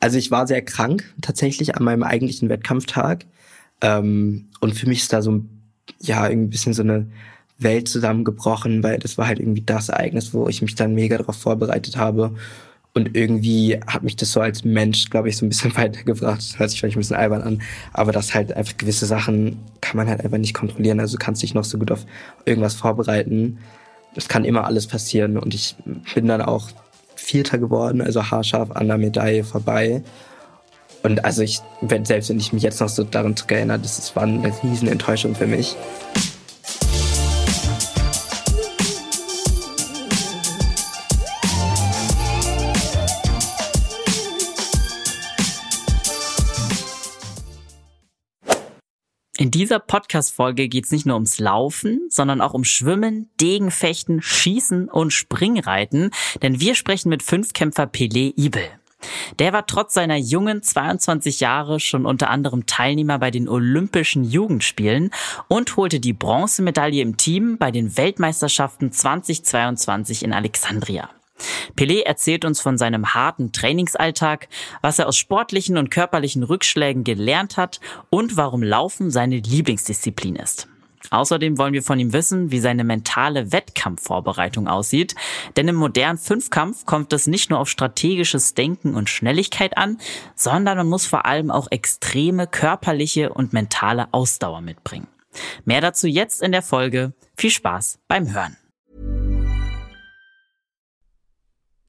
Also ich war sehr krank tatsächlich an meinem eigentlichen Wettkampftag. Ähm, und für mich ist da so ja, irgendwie ein bisschen so eine Welt zusammengebrochen, weil das war halt irgendwie das Ereignis, wo ich mich dann mega darauf vorbereitet habe. Und irgendwie hat mich das so als Mensch, glaube ich, so ein bisschen weitergebracht. Das hört sich vielleicht ein bisschen albern an, aber das halt einfach gewisse Sachen kann man halt einfach nicht kontrollieren. Also du kannst dich noch so gut auf irgendwas vorbereiten. Das kann immer alles passieren. Und ich bin dann auch Vierter geworden, also haarscharf an der Medaille vorbei. Und also ich, selbst wenn ich mich jetzt noch so daran erinnere, das, das war eine riesen Enttäuschung für mich. In dieser Podcast-Folge geht es nicht nur ums Laufen, sondern auch um Schwimmen, Degenfechten, Schießen und Springreiten, denn wir sprechen mit Fünfkämpfer Pelé Ibel. Der war trotz seiner jungen 22 Jahre schon unter anderem Teilnehmer bei den Olympischen Jugendspielen und holte die Bronzemedaille im Team bei den Weltmeisterschaften 2022 in Alexandria. Pelé erzählt uns von seinem harten Trainingsalltag, was er aus sportlichen und körperlichen Rückschlägen gelernt hat und warum Laufen seine Lieblingsdisziplin ist. Außerdem wollen wir von ihm wissen, wie seine mentale Wettkampfvorbereitung aussieht, denn im modernen Fünfkampf kommt es nicht nur auf strategisches Denken und Schnelligkeit an, sondern man muss vor allem auch extreme körperliche und mentale Ausdauer mitbringen. Mehr dazu jetzt in der Folge. Viel Spaß beim Hören.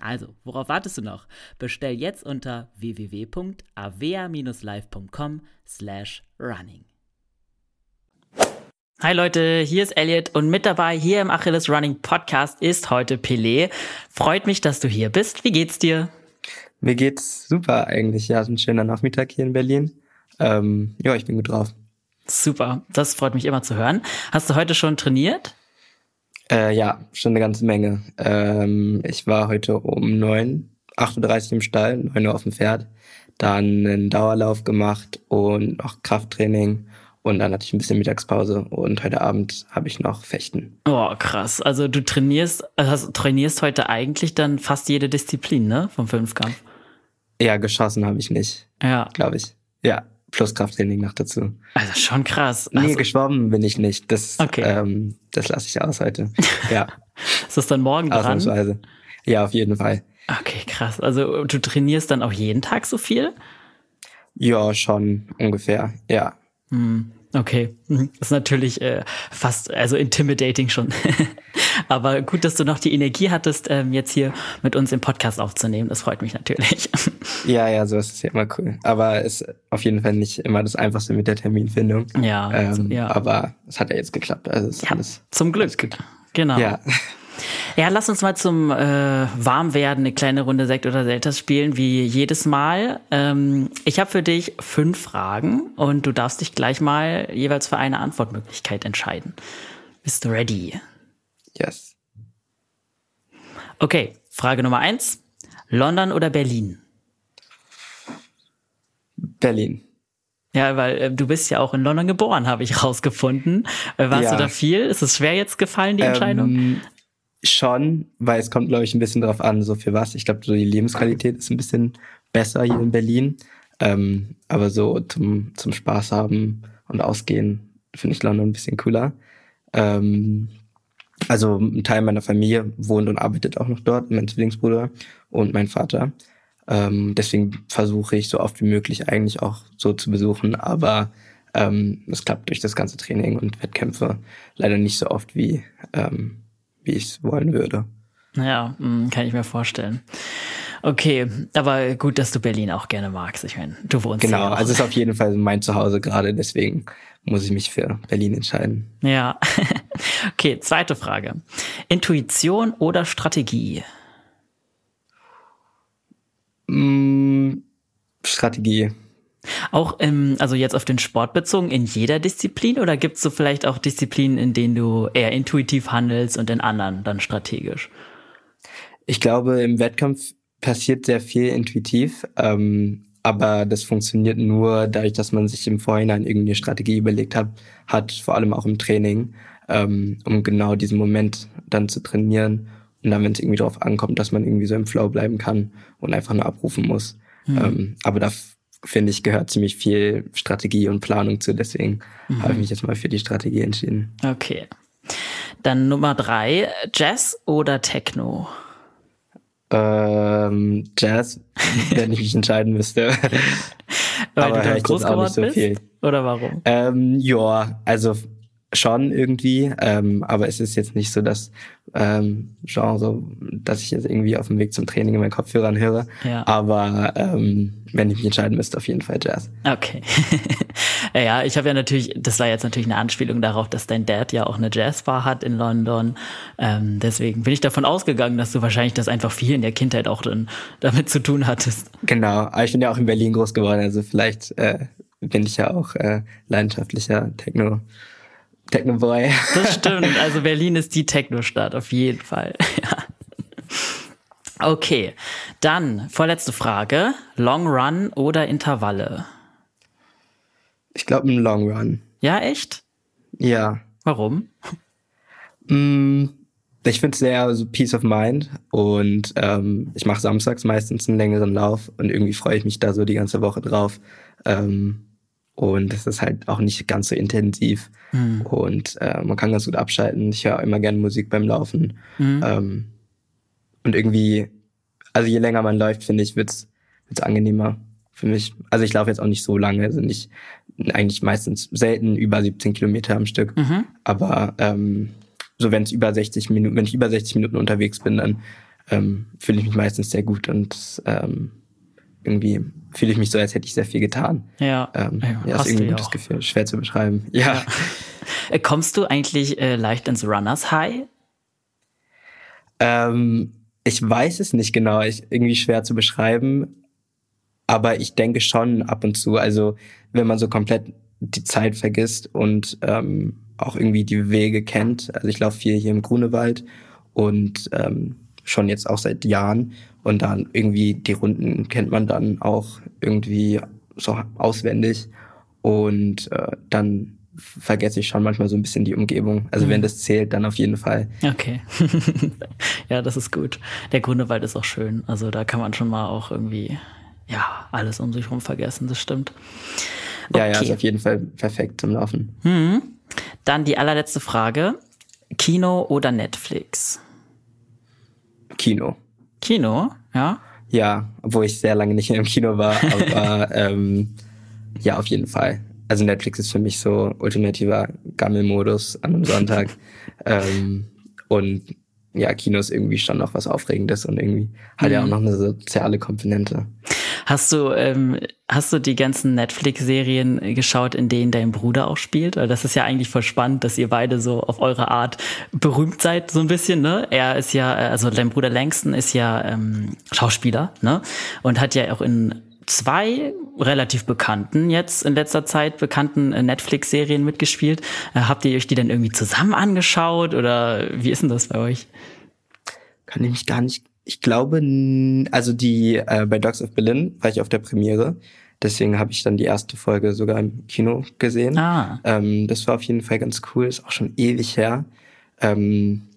Also, worauf wartest du noch? Bestell jetzt unter www.avea-live.com slash running. Hi Leute, hier ist Elliot und mit dabei hier im Achilles Running Podcast ist heute Pelé. Freut mich, dass du hier bist. Wie geht's dir? Mir geht's super eigentlich. Ja, ein schöner Nachmittag hier in Berlin. Ähm, ja, ich bin gut drauf. Super, das freut mich immer zu hören. Hast du heute schon trainiert? Äh, ja, schon eine ganze Menge. Ähm, ich war heute um neun, 8.30 Uhr im Stall, 9 Uhr auf dem Pferd, dann einen Dauerlauf gemacht und noch Krafttraining und dann hatte ich ein bisschen Mittagspause und heute Abend habe ich noch Fechten. Oh, krass. Also du trainierst, also trainierst heute eigentlich dann fast jede Disziplin, ne? Vom Fünfkampf. Ja, geschossen habe ich nicht. Ja. Glaube ich. Ja plus Krafttraining noch dazu. Also schon krass. Nee, also, geschwommen bin ich nicht. Das, okay. ähm, das lasse ich aus heute. Ja. ist das dann morgen dran? Ausnahmsweise. Ja, auf jeden Fall. Okay, krass. Also du trainierst dann auch jeden Tag so viel? Ja, schon ungefähr, ja. Hm. Okay, mhm. das ist natürlich äh, fast, also intimidating schon. Aber gut, dass du noch die Energie hattest, ähm, jetzt hier mit uns im Podcast aufzunehmen. Das freut mich natürlich. ja, ja, so ist es ja immer cool. Aber es ist auf jeden Fall nicht immer das Einfachste mit der Terminfindung. Ja, ähm, also, ja. Aber es hat ja jetzt geklappt. Also es ja, alles, zum Glück. Alles genau. Ja. Ja, lass uns mal zum äh, Warmwerden eine kleine Runde Sekt oder Selters spielen, wie jedes Mal. Ähm, ich habe für dich fünf Fragen und du darfst dich gleich mal jeweils für eine Antwortmöglichkeit entscheiden. Bist du ready? Yes. Okay, Frage Nummer eins. London oder Berlin? Berlin. Ja, weil äh, du bist ja auch in London geboren, habe ich rausgefunden. Äh, warst ja. du da viel? Ist es schwer jetzt gefallen, die Entscheidung? Ähm, schon, weil es kommt, glaube ich, ein bisschen drauf an, so für was. Ich glaube, so die Lebensqualität ist ein bisschen besser hier in Berlin. Ähm, aber so zum, zum Spaß haben und ausgehen finde ich London ein bisschen cooler. Ähm, also ein Teil meiner Familie wohnt und arbeitet auch noch dort, mein Zwillingsbruder und mein Vater. Ähm, deswegen versuche ich so oft wie möglich eigentlich auch so zu besuchen, aber ähm, es klappt durch das ganze Training und Wettkämpfe leider nicht so oft, wie, ähm, wie ich es wollen würde. Ja, mm, kann ich mir vorstellen. Okay, aber gut, dass du Berlin auch gerne magst. Ich meine, du wohnst Genau, ja auch. also es ist auf jeden Fall mein Zuhause gerade, deswegen muss ich mich für Berlin entscheiden. Ja. okay, zweite Frage. Intuition oder Strategie? Mm, Strategie. Auch im, also jetzt auf den Sport bezogen, in jeder Disziplin oder gibt es so vielleicht auch Disziplinen, in denen du eher intuitiv handelst und in anderen dann strategisch? Ich glaube, im Wettkampf passiert sehr viel intuitiv, ähm, aber das funktioniert nur dadurch, dass man sich im Vorhinein irgendwie eine Strategie überlegt hat, hat vor allem auch im Training, ähm, um genau diesen Moment dann zu trainieren und dann, wenn es irgendwie darauf ankommt, dass man irgendwie so im Flow bleiben kann und einfach nur abrufen muss. Mhm. Ähm, aber da finde ich, gehört ziemlich viel Strategie und Planung zu. Deswegen mhm. habe ich mich jetzt mal für die Strategie entschieden. Okay. Dann Nummer drei, Jazz oder Techno? Ähm, Jazz, wenn ich mich entscheiden müsste. Weil Aber du da groß geworden so bist? Viel. Oder warum? Ähm, ja, also schon irgendwie, ähm, aber es ist jetzt nicht so das ähm, Genre, dass ich jetzt irgendwie auf dem Weg zum Training in meinen Kopfhörern höre. Ja. Aber ähm, wenn ich mich entscheiden müsste, auf jeden Fall Jazz. Okay. ja, ich habe ja natürlich, das war jetzt natürlich eine Anspielung darauf, dass dein Dad ja auch eine Jazzbar hat in London. Ähm, deswegen bin ich davon ausgegangen, dass du wahrscheinlich das einfach viel in der Kindheit auch dann damit zu tun hattest. Genau, aber ich bin ja auch in Berlin groß geworden, also vielleicht äh, bin ich ja auch äh, leidenschaftlicher Techno. Techno-Boy. Das stimmt. Also Berlin ist die Techno-Stadt, auf jeden Fall. ja. Okay, dann vorletzte Frage. Long Run oder Intervalle? Ich glaube ein Long Run. Ja, echt? Ja. Warum? Mm, ich finde es sehr so Peace of Mind und ähm, ich mache samstags meistens einen längeren Lauf und irgendwie freue ich mich da so die ganze Woche drauf. Ähm, und es ist halt auch nicht ganz so intensiv. Mhm. Und äh, man kann ganz gut abschalten. Ich höre immer gerne Musik beim Laufen. Mhm. Ähm, und irgendwie, also je länger man läuft, finde ich, wird's wird's angenehmer für mich. Also ich laufe jetzt auch nicht so lange, also nicht eigentlich meistens selten über 17 Kilometer am Stück. Mhm. Aber ähm, so wenn es über 60 Minuten, wenn ich über 60 Minuten unterwegs bin, dann ähm, fühle ich mich meistens sehr gut und ähm, irgendwie fühle ich mich so, als hätte ich sehr viel getan. Ja, ähm, ja, ist irgendwie ein gutes auch. Gefühl, schwer zu beschreiben. Ja. ja. Äh, kommst du eigentlich äh, leicht ins Runners High? Ähm, ich weiß es nicht genau, ich, irgendwie schwer zu beschreiben, aber ich denke schon ab und zu. Also wenn man so komplett die Zeit vergisst und ähm, auch irgendwie die Wege kennt. Also ich laufe viel hier im Grunewald und ähm, schon jetzt auch seit Jahren und dann irgendwie die Runden kennt man dann auch irgendwie so auswendig. Und äh, dann vergesse ich schon manchmal so ein bisschen die Umgebung. Also mhm. wenn das zählt, dann auf jeden Fall. Okay. ja, das ist gut. Der Grünewald ist auch schön. Also da kann man schon mal auch irgendwie, ja, alles um sich herum vergessen, das stimmt. Okay. Ja, ja, ist auf jeden Fall perfekt zum Laufen. Mhm. Dann die allerletzte Frage. Kino oder Netflix? Kino. Kino, ja? Ja, obwohl ich sehr lange nicht im Kino war, aber ähm, ja, auf jeden Fall. Also Netflix ist für mich so ultimativer Gammelmodus an einem Sonntag. ähm, und ja, Kino ist irgendwie schon noch was Aufregendes und irgendwie hat mhm. ja auch mhm. noch eine soziale Komponente. Hast du, ähm, hast du die ganzen Netflix-Serien geschaut, in denen dein Bruder auch spielt? Weil das ist ja eigentlich voll spannend, dass ihr beide so auf eure Art berühmt seid, so ein bisschen, ne? Er ist ja, also dein Bruder Langston ist ja ähm, Schauspieler, ne? Und hat ja auch in zwei relativ bekannten, jetzt in letzter Zeit bekannten äh, Netflix-Serien mitgespielt. Äh, habt ihr euch die dann irgendwie zusammen angeschaut oder wie ist denn das bei euch? Kann ich mich gar nicht ich glaube, also die äh, bei Dogs of Berlin war ich auf der Premiere. Deswegen habe ich dann die erste Folge sogar im Kino gesehen. Ah. Ähm, das war auf jeden Fall ganz cool, ist auch schon ewig her. Ähm,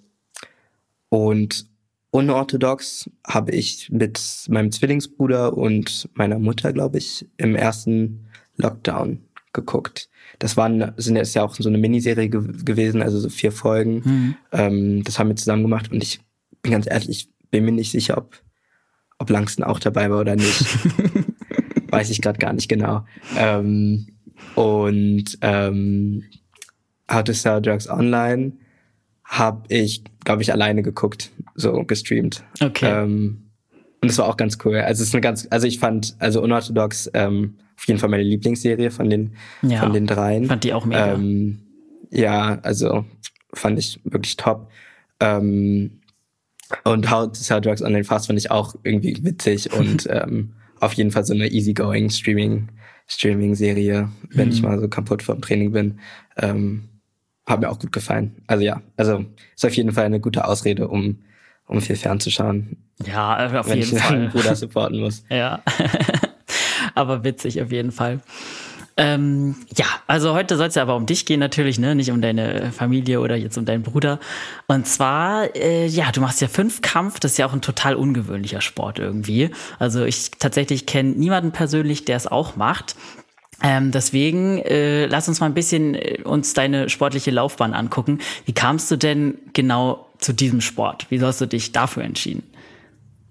Und unorthodox habe ich mit meinem Zwillingsbruder und meiner Mutter, glaube ich, im ersten Lockdown geguckt. Das waren, sind jetzt ja auch so eine Miniserie ge gewesen, also so vier Folgen. Mhm. Ähm, das haben wir zusammen gemacht und ich bin ganz ehrlich, ich bin mir nicht sicher, ob, ob Langston auch dabei war oder nicht. Weiß ich gerade gar nicht genau. Ähm, und ähm, How to Sell Drugs Online habe ich, glaube ich, alleine geguckt, so gestreamt. Okay. Ähm, und das war auch ganz cool. Also es ist eine ganz, also ich fand, also unorthodox ähm, auf jeden Fall meine Lieblingsserie von den ja, von den dreien. Fand die auch mega. Ähm, ja, also fand ich wirklich top. Ähm, und How to Sell Drugs Online Fast fand ich auch irgendwie witzig und ähm, auf jeden Fall so eine easygoing Streaming Streaming Serie, wenn mhm. ich mal so kaputt vom Training bin. Ähm, hat mir auch gut gefallen. Also ja, also ist auf jeden Fall eine gute Ausrede, um um viel fernzuschauen. Ja, auf wenn jeden ich Fall. Bruder supporten muss. ja. aber witzig auf jeden Fall. Ähm, ja, also heute soll es ja aber um dich gehen natürlich, ne? Nicht um deine Familie oder jetzt um deinen Bruder. Und zwar, äh, ja, du machst ja Fünfkampf, das ist ja auch ein total ungewöhnlicher Sport irgendwie. Also ich tatsächlich kenne niemanden persönlich, der es auch macht. Ähm, deswegen äh, lass uns mal ein bisschen äh, uns deine sportliche Laufbahn angucken. Wie kamst du denn genau zu diesem Sport? Wie hast du dich dafür entschieden?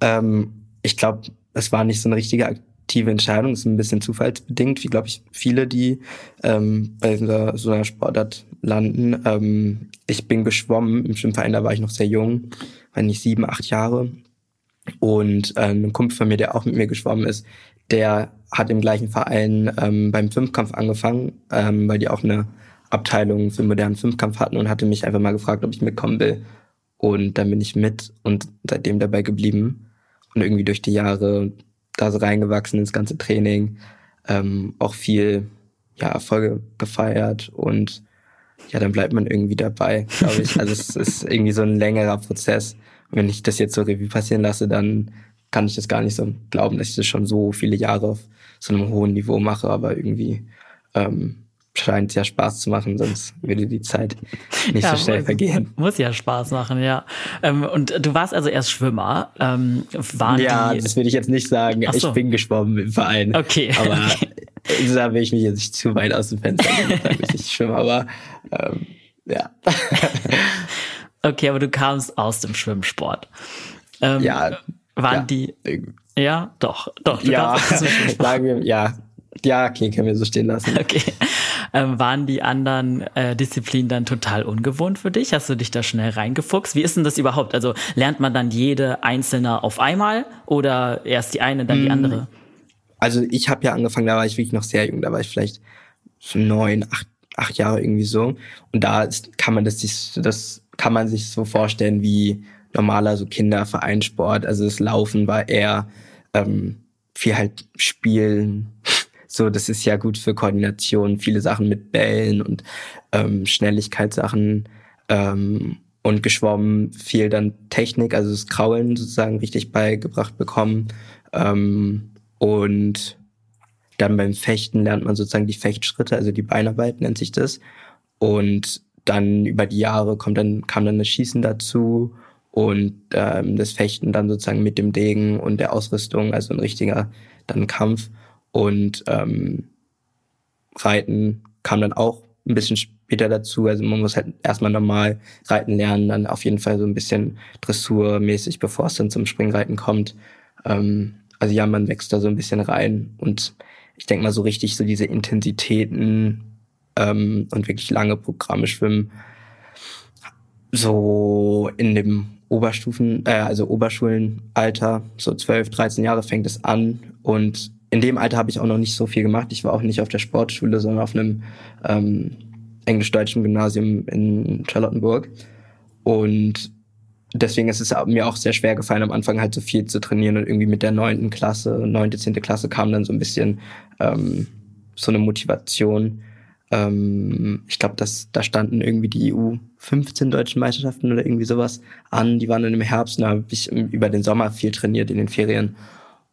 Ähm, ich glaube, es war nicht so eine richtige aktive Entscheidung, ist ein bisschen zufallsbedingt, wie glaube ich viele, die ähm, bei so einer, so einer Sportart landen. Ähm, ich bin geschwommen im Schwimmverein, da war ich noch sehr jung, war nicht sieben, acht Jahre. Und ähm, ein Kumpel von mir, der auch mit mir geschwommen ist, der hat im gleichen Verein ähm, beim Fünfkampf angefangen, ähm, weil die auch eine Abteilung für modernen Fünfkampf hatten und hatte mich einfach mal gefragt, ob ich mitkommen will. Und dann bin ich mit und seitdem dabei geblieben. Und irgendwie durch die Jahre da so reingewachsen ins ganze Training, ähm, auch viel ja, Erfolge gefeiert und ja, dann bleibt man irgendwie dabei, glaube ich. Also es ist irgendwie so ein längerer Prozess. Und wenn ich das jetzt so Revue passieren lasse, dann kann ich das gar nicht so glauben, dass ich das schon so viele Jahre auf so einem hohen Niveau mache, aber irgendwie ähm, scheint ja Spaß zu machen, sonst würde die Zeit nicht ja, so schnell vergehen. Muss ja Spaß machen, ja. Ähm, und du warst also erst Schwimmer. Ähm, waren ja, die... das will ich jetzt nicht sagen. So. Ich bin geschwommen im Verein. Okay. Aber okay. da will ich mich jetzt nicht zu weit aus dem Fenster sagen, ich nicht schwimme, aber ähm, ja. okay, aber du kamst aus dem Schwimmsport. Ähm, ja. Waren ja, die. Ja, doch, doch. ja, sagen wir, ja, ja, okay, können wir so stehen lassen. Okay. Ähm, waren die anderen äh, Disziplinen dann total ungewohnt für dich? Hast du dich da schnell reingefuchst? Wie ist denn das überhaupt? Also lernt man dann jede einzelne auf einmal oder erst die eine, dann die mm. andere? Also ich habe ja angefangen, da war ich wirklich noch sehr jung, da war ich vielleicht so neun, acht, acht Jahre irgendwie so. Und da ist, kann man das, das kann man sich so vorstellen wie normaler so Kindervereinssport. Also das Laufen war eher ähm, viel halt Spielen, so, das ist ja gut für Koordination, viele Sachen mit Bällen und ähm, Schnelligkeitssachen ähm, und geschwommen viel dann Technik, also das Kraulen sozusagen richtig beigebracht bekommen. Ähm, und dann beim Fechten lernt man sozusagen die Fechtschritte, also die Beinarbeit nennt sich das. Und dann über die Jahre kommt dann, kam dann das Schießen dazu und ähm, das Fechten dann sozusagen mit dem Degen und der Ausrüstung, also ein richtiger dann Kampf. Und ähm, Reiten kam dann auch ein bisschen später dazu. Also man muss halt erstmal normal reiten lernen, dann auf jeden Fall so ein bisschen dressurmäßig, bevor es dann zum Springreiten kommt. Ähm, also ja, man wächst da so ein bisschen rein und ich denke mal so richtig so diese Intensitäten ähm, und wirklich lange Programme schwimmen. So in dem Oberstufen, äh, also Oberschulenalter, so 12, 13 Jahre fängt es an und in dem Alter habe ich auch noch nicht so viel gemacht. Ich war auch nicht auf der Sportschule, sondern auf einem ähm, englisch-deutschen Gymnasium in Charlottenburg. Und deswegen ist es mir auch sehr schwer gefallen, am Anfang halt so viel zu trainieren und irgendwie mit der neunten Klasse, neunte, zehnte Klasse kam dann so ein bisschen ähm, so eine Motivation. Ähm, ich glaube, da standen irgendwie die EU 15 deutschen Meisterschaften oder irgendwie sowas an. Die waren dann im Herbst und da habe ich über den Sommer viel trainiert in den Ferien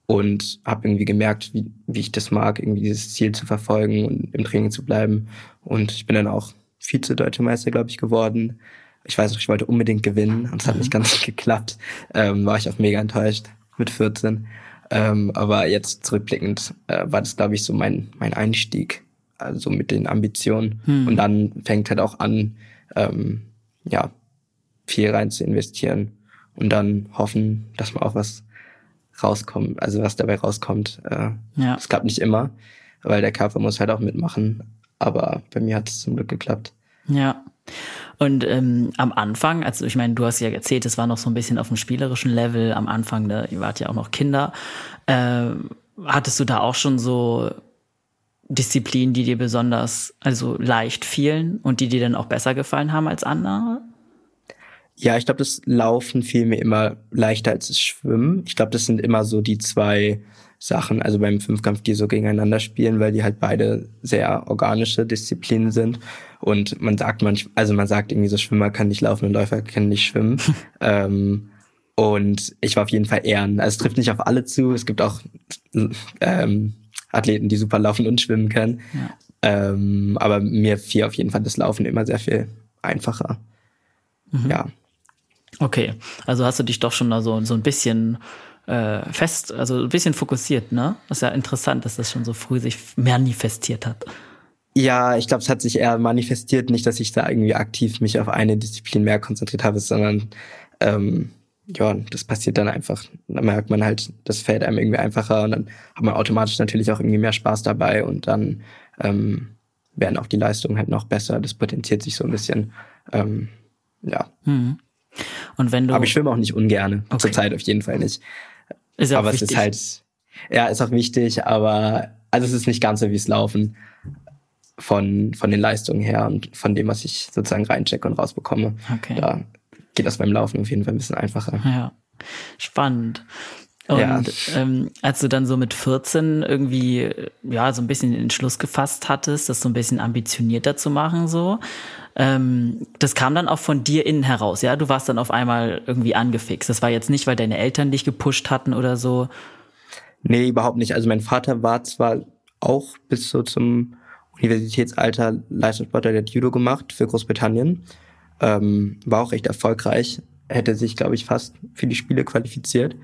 und habe irgendwie gemerkt, wie, wie ich das mag, irgendwie dieses Ziel zu verfolgen und im Training zu bleiben. Und ich bin dann auch Vize-Deutsche Meister, glaube ich, geworden. ich weiß noch, ich wollte unbedingt gewinnen und es hat nicht mhm. ganz geklappt. Ähm, war ich auch mega enttäuscht mit 14. Ähm, aber jetzt zurückblickend äh, war das, glaube ich, so mein, mein Einstieg, also mit den Ambitionen. Hm. Und dann fängt halt auch an, ähm, ja, viel rein zu investieren und dann hoffen, dass man auch was rauskommt, also was dabei rauskommt. Äh, ja. Das klappt nicht immer, weil der Körper muss halt auch mitmachen. Aber bei mir hat es zum Glück geklappt. Ja. Und ähm, am Anfang, also ich meine, du hast ja erzählt, es war noch so ein bisschen auf dem spielerischen Level am Anfang, ne? ihr wart ja auch noch Kinder. Äh, hattest du da auch schon so Disziplinen, die dir besonders, also leicht fielen und die dir dann auch besser gefallen haben als andere? Ja, ich glaube, das Laufen fiel mir immer leichter als das Schwimmen. Ich glaube, das sind immer so die zwei Sachen, also beim Fünfkampf, die so gegeneinander spielen, weil die halt beide sehr organische Disziplinen sind. Und man sagt manchmal, also man sagt irgendwie so, Schwimmer kann nicht laufen und Läufer können nicht schwimmen. ähm, und ich war auf jeden Fall ehren. Also es trifft nicht auf alle zu. Es gibt auch ähm, Athleten, die super laufen und schwimmen können. Ja. Ähm, aber mir fiel auf jeden Fall das Laufen immer sehr viel einfacher. Mhm. Ja. Okay, also hast du dich doch schon da so, so ein bisschen äh, fest, also ein bisschen fokussiert, ne? Das ist ja interessant, dass das schon so früh sich manifestiert hat. Ja, ich glaube, es hat sich eher manifestiert, nicht, dass ich da irgendwie aktiv mich auf eine Disziplin mehr konzentriert habe, sondern ähm, ja, das passiert dann einfach. Da merkt man halt, das fällt einem irgendwie einfacher und dann hat man automatisch natürlich auch irgendwie mehr Spaß dabei und dann ähm, werden auch die Leistungen halt noch besser. Das potenziert sich so ein bisschen. Ähm, ja. Mhm. Und wenn du. Aber ich schwimme auch nicht ungerne. Okay. Zurzeit auf jeden Fall nicht. Ist ja aber wichtig. es ist halt, ja, ist auch wichtig, aber also es ist nicht ganz so wie es Laufen von, von den Leistungen her und von dem, was ich sozusagen reinchecke und rausbekomme. Okay. Da geht das beim Laufen auf jeden Fall ein bisschen einfacher. Ja. Spannend. Und ja. ähm, als du dann so mit 14 irgendwie ja so ein bisschen den Entschluss gefasst hattest, das so ein bisschen ambitionierter zu machen, so, ähm, das kam dann auch von dir innen heraus, ja? Du warst dann auf einmal irgendwie angefixt. Das war jetzt nicht, weil deine Eltern dich gepusht hatten oder so. Nee, überhaupt nicht. Also mein Vater war zwar auch bis so zum Universitätsalter Leistungssportler, der hat Judo gemacht für Großbritannien. Ähm, war auch recht erfolgreich. Hätte sich, glaube ich, fast für die Spiele qualifiziert.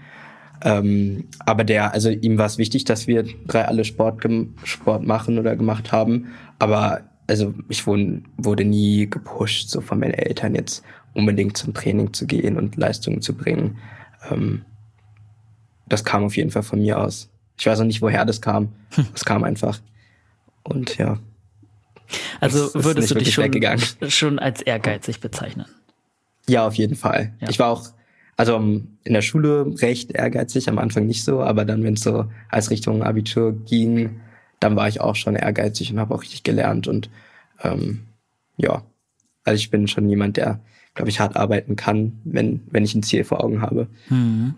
Ähm, aber der, also ihm war es wichtig, dass wir drei alle Sport, Sport machen oder gemacht haben. Aber also ich wurde, wurde nie gepusht, so von meinen Eltern jetzt unbedingt zum Training zu gehen und Leistungen zu bringen. Ähm, das kam auf jeden Fall von mir aus. Ich weiß auch nicht, woher das kam. Es kam einfach. Und ja. Also würdest du dich schon, schon als ehrgeizig bezeichnen? Ja, auf jeden Fall. Ja. Ich war auch, also in der Schule recht ehrgeizig, am Anfang nicht so, aber dann, wenn es so als Richtung Abitur ging, dann war ich auch schon ehrgeizig und habe auch richtig gelernt und ähm, ja, also ich bin schon jemand, der, glaube ich, hart arbeiten kann, wenn, wenn ich ein Ziel vor Augen habe. Mhm.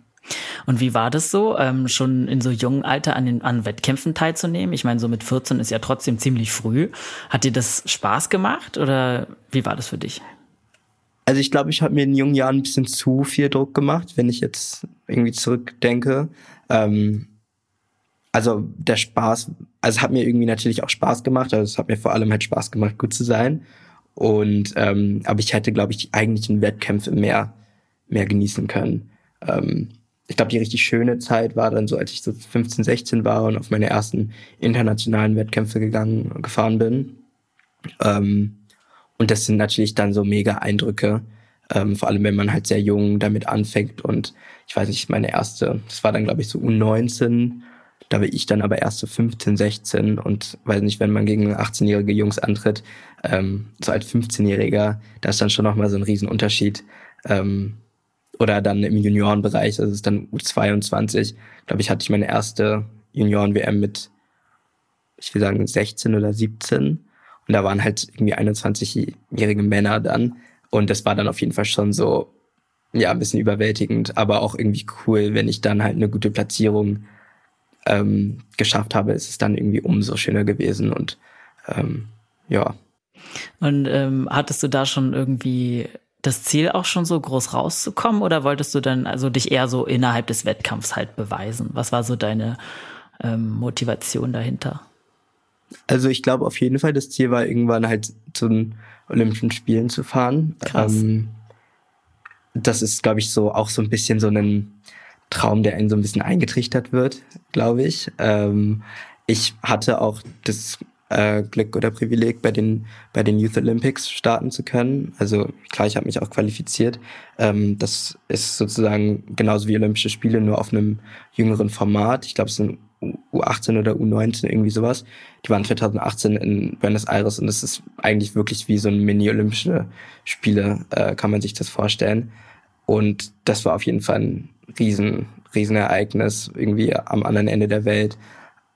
Und wie war das so, ähm, schon in so jungen Alter an, den, an Wettkämpfen teilzunehmen? Ich meine, so mit 14 ist ja trotzdem ziemlich früh. Hat dir das Spaß gemacht oder wie war das für dich? Also ich glaube, ich habe mir in jungen Jahren ein bisschen zu viel Druck gemacht, wenn ich jetzt irgendwie zurückdenke. Ähm, also der Spaß, also es hat mir irgendwie natürlich auch Spaß gemacht. Also es hat mir vor allem halt Spaß gemacht, gut zu sein. Und ähm, aber ich hätte, glaube ich, die eigentlichen Wettkämpfe mehr mehr genießen können. Ähm, ich glaube, die richtig schöne Zeit war dann so, als ich so 15, 16 war und auf meine ersten internationalen Wettkämpfe gegangen, gefahren bin. Ähm, und das sind natürlich dann so mega Eindrücke, ähm, vor allem wenn man halt sehr jung damit anfängt. Und ich weiß nicht, meine erste, das war dann glaube ich so U19. Da war ich dann aber erst so 15, 16 und weiß nicht, wenn man gegen 18-jährige Jungs antritt, ähm, so als 15-Jähriger, da ist dann schon nochmal so ein Riesenunterschied. Ähm, oder dann im Juniorenbereich, das ist dann U22, glaube ich, hatte ich meine erste Junioren-WM mit, ich will sagen, 16 oder 17. Und da waren halt irgendwie 21-jährige Männer dann. Und das war dann auf jeden Fall schon so, ja, ein bisschen überwältigend, aber auch irgendwie cool, wenn ich dann halt eine gute Platzierung ähm, geschafft habe, ist es dann irgendwie umso schöner gewesen und ähm, ja. Und ähm, hattest du da schon irgendwie das Ziel auch schon so groß rauszukommen oder wolltest du dann also dich eher so innerhalb des Wettkampfs halt beweisen? Was war so deine ähm, Motivation dahinter? Also ich glaube auf jeden Fall, das Ziel war irgendwann halt zu den Olympischen Spielen zu fahren. Krass. Ähm, das ist, glaube ich, so auch so ein bisschen so ein Traum, der einen so ein bisschen eingetrichtert wird, glaube ich. Ähm, ich hatte auch das äh, Glück oder Privileg, bei den, bei den Youth Olympics starten zu können. Also klar, ich habe mich auch qualifiziert. Ähm, das ist sozusagen genauso wie Olympische Spiele, nur auf einem jüngeren Format. Ich glaube, es sind U18 oder U19, irgendwie sowas. Die waren 2018 in Buenos Aires und es ist eigentlich wirklich wie so ein Mini-Olympische Spiele, äh, kann man sich das vorstellen. Und das war auf jeden Fall ein riesen, riesen Ereignis, irgendwie am anderen Ende der Welt.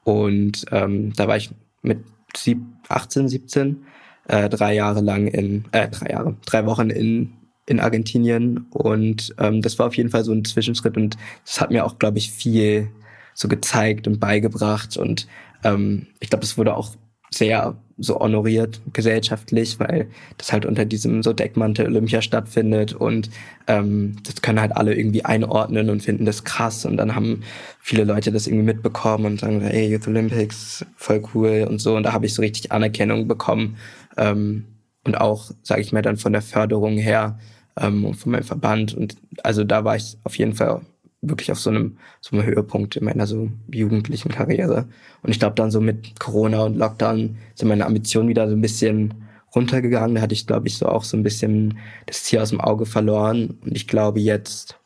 Und ähm, da war ich mit sieb, 18, 17, äh, drei Jahre lang in, äh, drei Jahre, drei Wochen in, in Argentinien. Und ähm, das war auf jeden Fall so ein Zwischenschritt und das hat mir auch, glaube ich, viel so gezeigt und beigebracht. Und ähm, ich glaube, es wurde auch sehr so honoriert gesellschaftlich, weil das halt unter diesem so Deckmantel Olympia stattfindet. Und ähm, das können halt alle irgendwie einordnen und finden das krass. Und dann haben viele Leute das irgendwie mitbekommen und sagen, hey, Youth Olympics, voll cool und so. Und da habe ich so richtig Anerkennung bekommen ähm, und auch, sage ich mal, dann von der Förderung her ähm, und von meinem Verband. Und also da war ich auf jeden Fall wirklich auf so einem, so einem Höhepunkt in meiner so jugendlichen Karriere. Und ich glaube, dann so mit Corona und Lockdown sind meine Ambitionen wieder so ein bisschen runtergegangen. Da hatte ich, glaube ich, so auch so ein bisschen das Ziel aus dem Auge verloren. Und ich glaube jetzt,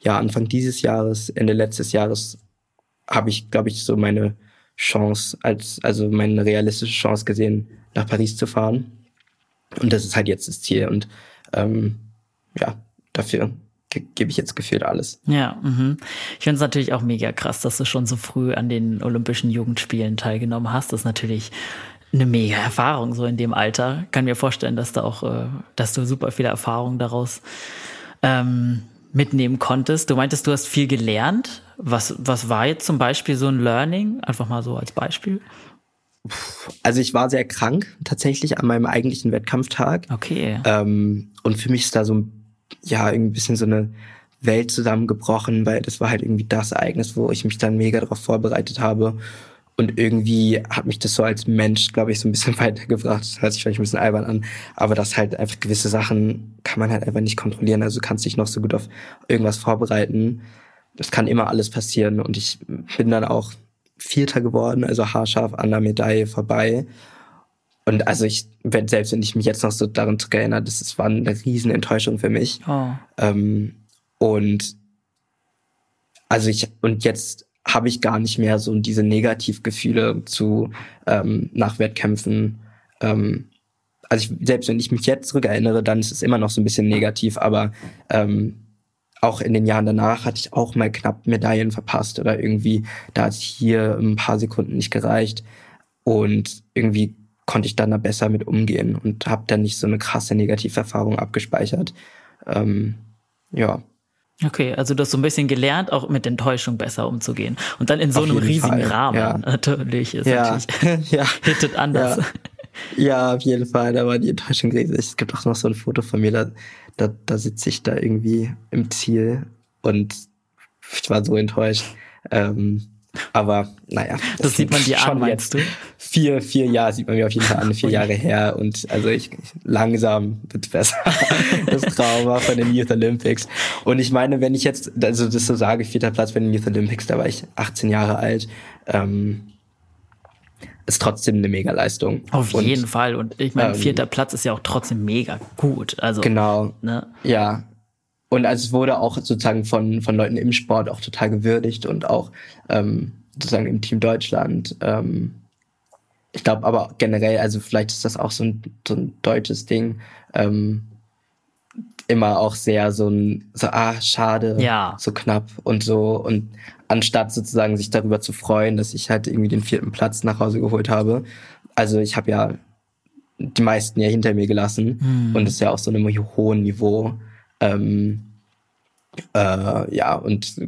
ja, Anfang dieses Jahres, Ende letztes Jahres, habe ich, glaube ich, so meine Chance als, also meine realistische Chance gesehen, nach Paris zu fahren. Und das ist halt jetzt das Ziel. Und ähm, ja, dafür gebe ich jetzt gefühlt alles. Ja, mhm. ich finde es natürlich auch mega krass, dass du schon so früh an den Olympischen Jugendspielen teilgenommen hast. Das ist natürlich eine mega Erfahrung so in dem Alter. Kann mir vorstellen, dass da auch, äh, dass du super viele Erfahrungen daraus ähm, mitnehmen konntest. Du meintest, du hast viel gelernt. Was, was war jetzt zum Beispiel so ein Learning? Einfach mal so als Beispiel. Also ich war sehr krank tatsächlich an meinem eigentlichen Wettkampftag. Okay. Ähm, und für mich ist da so ein ja, irgendwie ein bisschen so eine Welt zusammengebrochen, weil das war halt irgendwie das Ereignis, wo ich mich dann mega darauf vorbereitet habe. Und irgendwie hat mich das so als Mensch, glaube ich, so ein bisschen weitergebracht. Das hört sich vielleicht ein bisschen albern an, aber das halt einfach gewisse Sachen kann man halt einfach nicht kontrollieren. Also du kannst dich noch so gut auf irgendwas vorbereiten. Das kann immer alles passieren. Und ich bin dann auch Vierter geworden, also haarscharf an der Medaille vorbei. Und also ich, wenn, selbst wenn ich mich jetzt noch so daran erinnere, das, das war eine riesen Enttäuschung für mich. Oh. Ähm, und also ich, und jetzt habe ich gar nicht mehr so diese Negativgefühle zu ähm, nach Wettkämpfen. Ähm, also ich, selbst wenn ich mich jetzt zurückerinnere, dann ist es immer noch so ein bisschen negativ, aber ähm, auch in den Jahren danach hatte ich auch mal knapp Medaillen verpasst oder irgendwie, da hat hier ein paar Sekunden nicht gereicht. Und irgendwie konnte ich dann da besser mit umgehen und habe dann nicht so eine krasse Negativerfahrung abgespeichert. Ähm, ja. Okay, also du hast so ein bisschen gelernt, auch mit Enttäuschung besser umzugehen. Und dann in so Auf einem riesigen Fall. Rahmen ja. natürlich. Ist ja. natürlich ja. hittet anders. Ja. ja. auf jeden Fall. Da war die Enttäuschung riesig. Es gibt auch noch so ein Foto von mir, da, da, da sitze ich da irgendwie im Ziel und ich war so enttäuscht. Ähm, aber naja. Das, das sieht man dir an, meinst du? Vier, vier Jahre sieht man mir auf jeden Fall an, vier Jahre her. Und also ich langsam wird besser. das Trauma von den Youth Olympics. Und ich meine, wenn ich jetzt, also das so sage, vierter Platz bei den Youth Olympics, da war ich 18 Jahre alt. Ähm, ist trotzdem eine Mega-Leistung. Auf und, jeden Fall. Und ich meine, ähm, vierter Platz ist ja auch trotzdem mega gut. Also, genau. Ne? Ja, und also es wurde auch sozusagen von, von Leuten im Sport auch total gewürdigt und auch ähm, sozusagen im Team Deutschland. Ähm, ich glaube aber generell, also vielleicht ist das auch so ein, so ein deutsches Ding, ähm, immer auch sehr so ein, so, ah, schade, ja. so knapp und so. Und anstatt sozusagen sich darüber zu freuen, dass ich halt irgendwie den vierten Platz nach Hause geholt habe. Also ich habe ja die meisten ja hinter mir gelassen mhm. und es ist ja auf so einem hohen Niveau. Ähm, äh, ja, und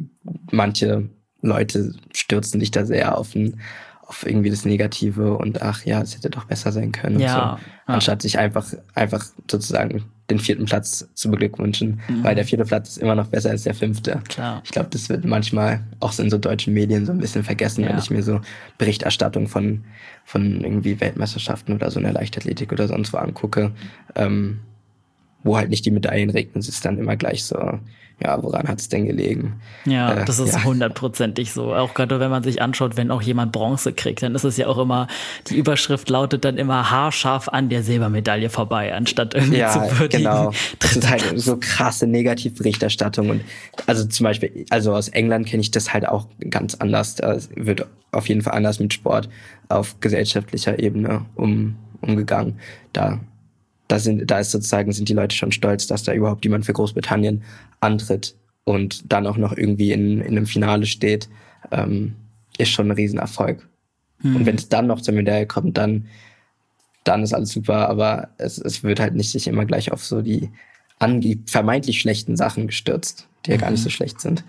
manche Leute stürzen dich da sehr auf, ein, auf irgendwie das Negative und ach ja, es hätte doch besser sein können. Ja, so, anstatt sich einfach, einfach sozusagen den vierten Platz zu beglückwünschen, mhm. weil der vierte Platz ist immer noch besser als der fünfte. Klar. Ich glaube, das wird manchmal auch so in so deutschen Medien so ein bisschen vergessen, ja. wenn ich mir so Berichterstattung von, von irgendwie Weltmeisterschaften oder so in der Leichtathletik oder sonst wo angucke. Ähm, wo halt nicht die Medaillen regnen, ist es dann immer gleich so, ja, woran hat es denn gelegen? Ja, äh, das ist hundertprozentig ja. so. Auch gerade wenn man sich anschaut, wenn auch jemand Bronze kriegt, dann ist es ja auch immer, die Überschrift lautet dann immer haarscharf an der Silbermedaille vorbei, anstatt irgendwie ja, zu würdigen. Genau. Das ist halt so krasse Negativberichterstattung. Und also zum Beispiel, also aus England kenne ich das halt auch ganz anders. Da wird auf jeden Fall anders mit Sport auf gesellschaftlicher Ebene um, umgegangen. Da da sind, da ist sozusagen, sind die Leute schon stolz, dass da überhaupt jemand für Großbritannien antritt und dann auch noch irgendwie in, in einem Finale steht, ähm, ist schon ein Riesenerfolg. Mhm. Und wenn es dann noch zur Medaille kommt, dann, dann ist alles super, aber es, es wird halt nicht sich immer gleich auf so die vermeintlich schlechten Sachen gestürzt, die ja mhm. gar nicht so mhm. schlecht sind.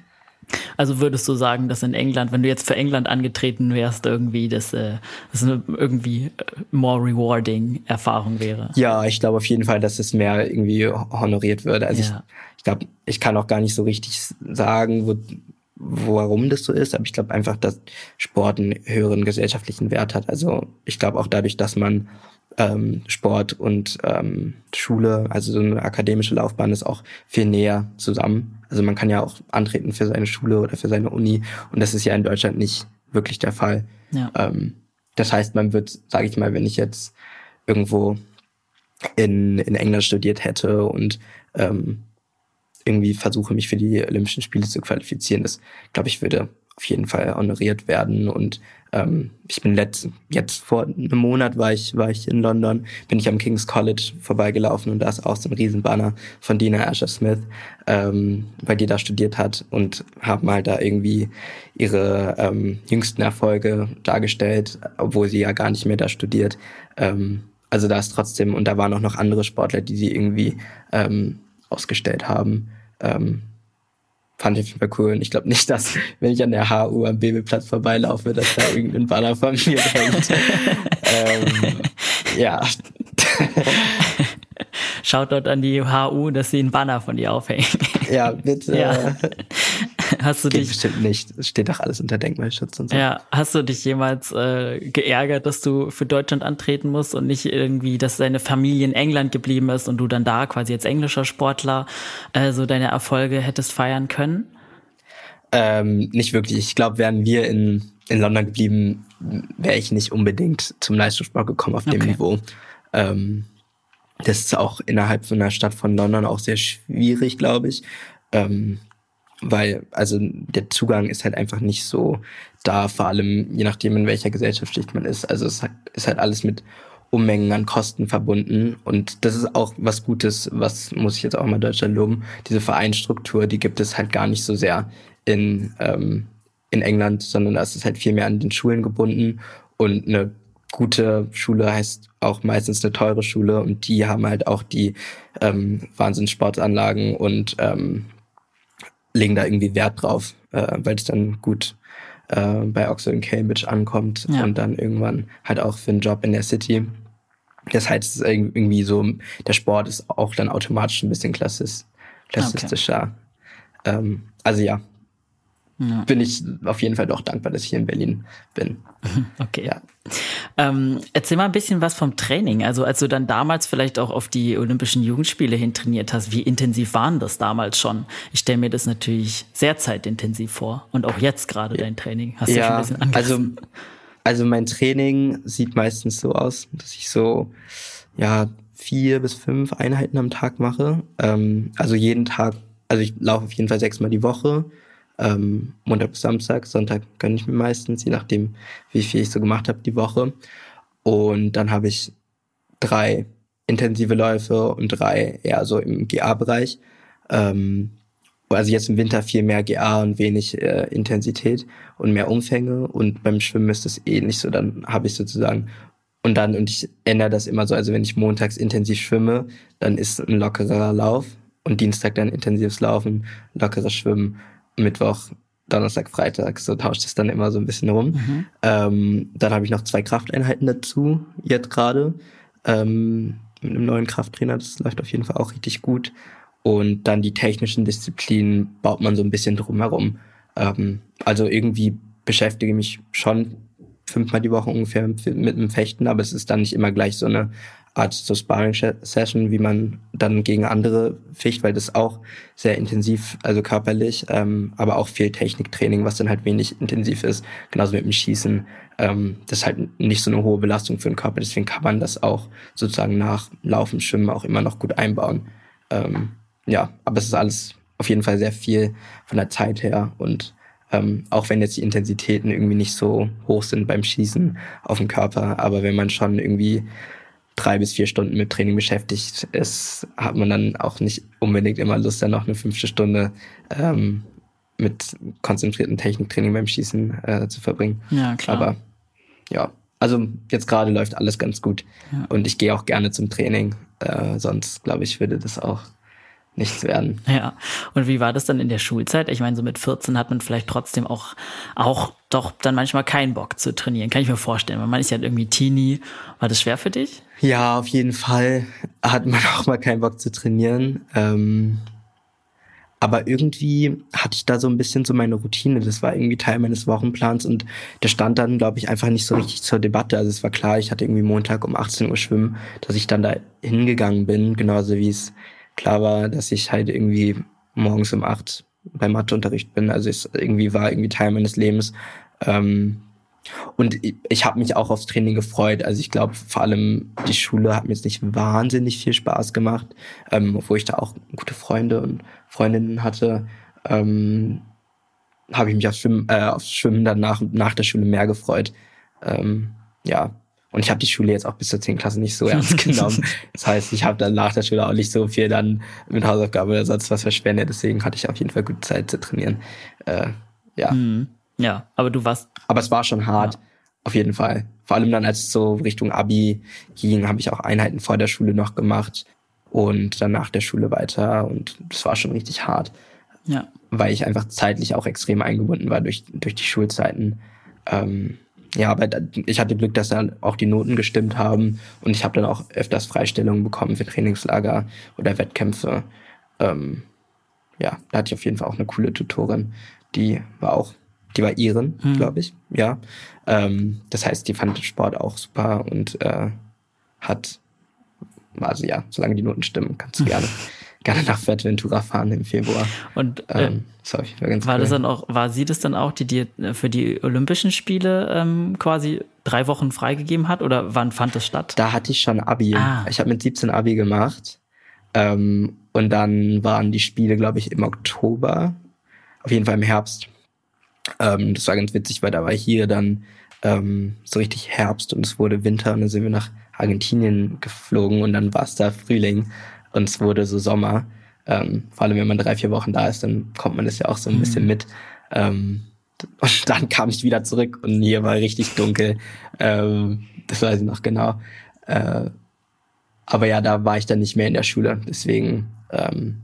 Also würdest du sagen, dass in England, wenn du jetzt für England angetreten wärst, irgendwie das, äh, das eine irgendwie äh, more rewarding Erfahrung wäre? Ja, ich glaube auf jeden Fall, dass es mehr irgendwie honoriert würde. Also ja. ich, ich glaube, ich kann auch gar nicht so richtig sagen, wo, warum das so ist, aber ich glaube einfach, dass Sport einen höheren gesellschaftlichen Wert hat. Also ich glaube auch dadurch, dass man ähm, Sport und ähm, Schule, also so eine akademische Laufbahn ist auch viel näher zusammen. Also man kann ja auch antreten für seine Schule oder für seine Uni und das ist ja in Deutschland nicht wirklich der Fall. Ja. Ähm, das heißt, man wird, sage ich mal, wenn ich jetzt irgendwo in, in England studiert hätte und ähm, irgendwie versuche, mich für die Olympischen Spiele zu qualifizieren, das glaube ich würde auf jeden Fall honoriert werden. Und ähm, ich bin letzt, jetzt vor einem Monat war ich, war ich in London, bin ich am King's College vorbeigelaufen und da ist auch so ein Riesenbanner von Dina Asher Smith, ähm, weil die da studiert hat und haben halt da irgendwie ihre ähm, jüngsten Erfolge dargestellt, obwohl sie ja gar nicht mehr da studiert. Ähm, also da ist trotzdem, und da waren auch noch andere Sportler, die sie irgendwie ähm, ausgestellt haben. Ähm, fand ich auf jeden Fall cool. Und ich glaube nicht, dass, wenn ich an der HU am Babelplatz vorbeilaufe, dass da irgendein Banner von mir hängt. ähm, ja. Schaut dort an die HU, dass sie einen Banner von dir aufhängen. Ja, bitte. Ja. Hast du Geht dich bestimmt nicht. Es steht doch alles unter Denkmalschutz und so. Ja, hast du dich jemals äh, geärgert, dass du für Deutschland antreten musst und nicht irgendwie, dass deine Familie in England geblieben ist und du dann da quasi als englischer Sportler äh, so deine Erfolge hättest feiern können? Ähm, nicht wirklich. Ich glaube, wären wir in, in London geblieben, wäre ich nicht unbedingt zum Leistungssport gekommen auf dem okay. Niveau. Ähm, das ist auch innerhalb von der Stadt von London auch sehr schwierig, glaube ich. Ähm, weil also der Zugang ist halt einfach nicht so da, vor allem je nachdem, in welcher Gesellschaftsschicht man ist. Also es ist halt alles mit Unmengen an Kosten verbunden und das ist auch was Gutes, was muss ich jetzt auch mal Deutschland loben. Diese Vereinsstruktur, die gibt es halt gar nicht so sehr in, ähm, in England, sondern da ist es halt viel mehr an den Schulen gebunden und eine gute Schule heißt auch meistens eine teure Schule und die haben halt auch die ähm, Wahnsinnssportanlagen und ähm, legen da irgendwie Wert drauf, äh, weil es dann gut äh, bei Oxford und Cambridge ankommt ja. und dann irgendwann halt auch für einen Job in der City. Das heißt, irgendwie so, der Sport ist auch dann automatisch ein bisschen klassistischer. Okay. Ähm, also ja, ja. bin ich auf jeden Fall doch dankbar, dass ich hier in Berlin bin. Okay. Ja. Ähm, erzähl mal ein bisschen was vom Training. Also als du dann damals vielleicht auch auf die Olympischen Jugendspiele hin trainiert hast, wie intensiv waren das damals schon? Ich stelle mir das natürlich sehr zeitintensiv vor und auch jetzt gerade dein Training. Hast du ja, schon ein bisschen also, also mein Training sieht meistens so aus, dass ich so ja vier bis fünf Einheiten am Tag mache. Ähm, also jeden Tag, also ich laufe auf jeden Fall sechsmal die Woche ähm, Montag bis Samstag, Sonntag gönne ich mir meistens, je nachdem, wie viel ich so gemacht habe die Woche. Und dann habe ich drei intensive Läufe und drei eher so im GA-Bereich. Ähm, also jetzt im Winter viel mehr GA und wenig äh, Intensität und mehr Umfänge. Und beim Schwimmen ist das ähnlich so. Dann habe ich sozusagen und dann, und ich ändere das immer so, also wenn ich montags intensiv schwimme, dann ist ein lockerer Lauf und Dienstag dann intensives Laufen, lockeres Schwimmen Mittwoch, Donnerstag, Freitag, so tauscht es dann immer so ein bisschen rum. Mhm. Ähm, dann habe ich noch zwei Krafteinheiten dazu, jetzt gerade. Ähm, mit einem neuen Krafttrainer, das läuft auf jeden Fall auch richtig gut. Und dann die technischen Disziplinen baut man so ein bisschen drumherum. Ähm, also irgendwie beschäftige ich mich schon fünfmal die Woche ungefähr mit dem Fechten, aber es ist dann nicht immer gleich so eine Art so Sparring-Session, wie man dann gegen andere ficht, weil das auch sehr intensiv, also körperlich, ähm, aber auch viel Techniktraining, was dann halt wenig intensiv ist, genauso mit dem Schießen. Ähm, das ist halt nicht so eine hohe Belastung für den Körper, deswegen kann man das auch sozusagen nach Laufen, Schwimmen auch immer noch gut einbauen. Ähm, ja, aber es ist alles auf jeden Fall sehr viel von der Zeit her und ähm, auch wenn jetzt die Intensitäten irgendwie nicht so hoch sind beim Schießen auf dem Körper, aber wenn man schon irgendwie drei bis vier Stunden mit Training beschäftigt ist, hat man dann auch nicht unbedingt immer Lust, dann noch eine fünfte Stunde ähm, mit konzentriertem Techniktraining beim Schießen äh, zu verbringen. Ja, klar. Aber ja, also jetzt gerade läuft alles ganz gut ja. und ich gehe auch gerne zum Training. Äh, sonst glaube ich würde das auch nichts werden. Ja. Und wie war das dann in der Schulzeit? Ich meine, so mit 14 hat man vielleicht trotzdem auch, auch doch dann manchmal keinen Bock zu trainieren. Kann ich mir vorstellen. Weil man ist ja irgendwie Teenie. War das schwer für dich? Ja, auf jeden Fall hat man auch mal keinen Bock zu trainieren. Ähm, aber irgendwie hatte ich da so ein bisschen so meine Routine. Das war irgendwie Teil meines Wochenplans und der stand dann, glaube ich, einfach nicht so richtig zur Debatte. Also es war klar, ich hatte irgendwie Montag um 18 Uhr Schwimmen, dass ich dann da hingegangen bin, genauso wie es klar war, dass ich halt irgendwie morgens um acht beim Matheunterricht bin. Also es irgendwie war irgendwie Teil meines Lebens. Ähm, und ich, habe mich auch aufs Training gefreut. Also ich glaube, vor allem die Schule hat mir jetzt nicht wahnsinnig viel Spaß gemacht, ähm, obwohl ich da auch gute Freunde und Freundinnen hatte. Ähm, habe ich mich aufs Schwimmen, äh, aufs Schwimmen dann nach, nach der Schule mehr gefreut. Ähm, ja, und ich habe die Schule jetzt auch bis zur 10. Klasse nicht so ernst genommen. Das heißt, ich habe dann nach der Schule auch nicht so viel dann mit Hausaufgaben oder sonst was verschwendet. Deswegen hatte ich auf jeden Fall gute Zeit zu trainieren. Äh, ja. Mhm. Ja, aber du warst. Aber es war schon hart, ja. auf jeden Fall. Vor allem dann, als es so Richtung Abi ging, habe ich auch Einheiten vor der Schule noch gemacht und dann nach der Schule weiter. Und das war schon richtig hart. Ja. Weil ich einfach zeitlich auch extrem eingebunden war durch, durch die Schulzeiten. Ähm, ja, aber ich hatte Glück, dass dann auch die Noten gestimmt haben und ich habe dann auch öfters Freistellungen bekommen für Trainingslager oder Wettkämpfe. Ähm, ja, da hatte ich auf jeden Fall auch eine coole Tutorin, die war auch, die war Iren, mhm. glaube ich, ja. Ähm, das heißt, die fand Sport auch super und äh, hat, also ja, solange die Noten stimmen, kannst du gerne gerne nach Fuerteventura fahren im Februar. Und äh, ähm, das war, ganz war cool. das dann auch, war sie das dann auch, die dir äh, für die Olympischen Spiele ähm, quasi drei Wochen freigegeben hat oder wann fand das statt? Da hatte ich schon Abi. Ah. Ich habe mit 17 Abi gemacht. Ähm, und dann waren die Spiele, glaube ich, im Oktober. Auf jeden Fall im Herbst. Ähm, das war ganz witzig, weil da war hier dann ähm, so richtig Herbst und es wurde Winter und dann sind wir nach Argentinien geflogen und dann war es da Frühling und es wurde so Sommer. Ähm, vor allem, wenn man drei, vier Wochen da ist, dann kommt man das ja auch so ein bisschen mhm. mit. Ähm, und dann kam ich wieder zurück und hier war richtig dunkel. Ähm, das weiß ich noch genau. Äh, aber ja, da war ich dann nicht mehr in der Schule. Deswegen ähm,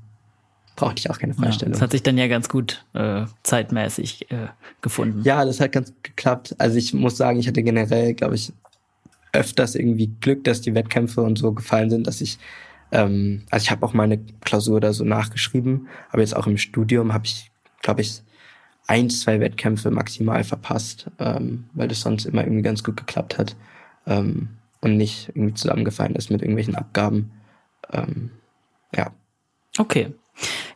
brauchte ich auch keine Freistellung. Ja, das hat sich dann ja ganz gut äh, zeitmäßig äh, gefunden. Ja, das hat ganz geklappt. Also ich muss sagen, ich hatte generell, glaube ich, öfters irgendwie Glück, dass die Wettkämpfe und so gefallen sind, dass ich ähm, also ich habe auch meine Klausur da so nachgeschrieben, aber jetzt auch im Studium habe ich, glaube ich, ein, zwei Wettkämpfe maximal verpasst, ähm, weil das sonst immer irgendwie ganz gut geklappt hat ähm, und nicht irgendwie zusammengefallen ist mit irgendwelchen Abgaben. Ähm, ja. Okay.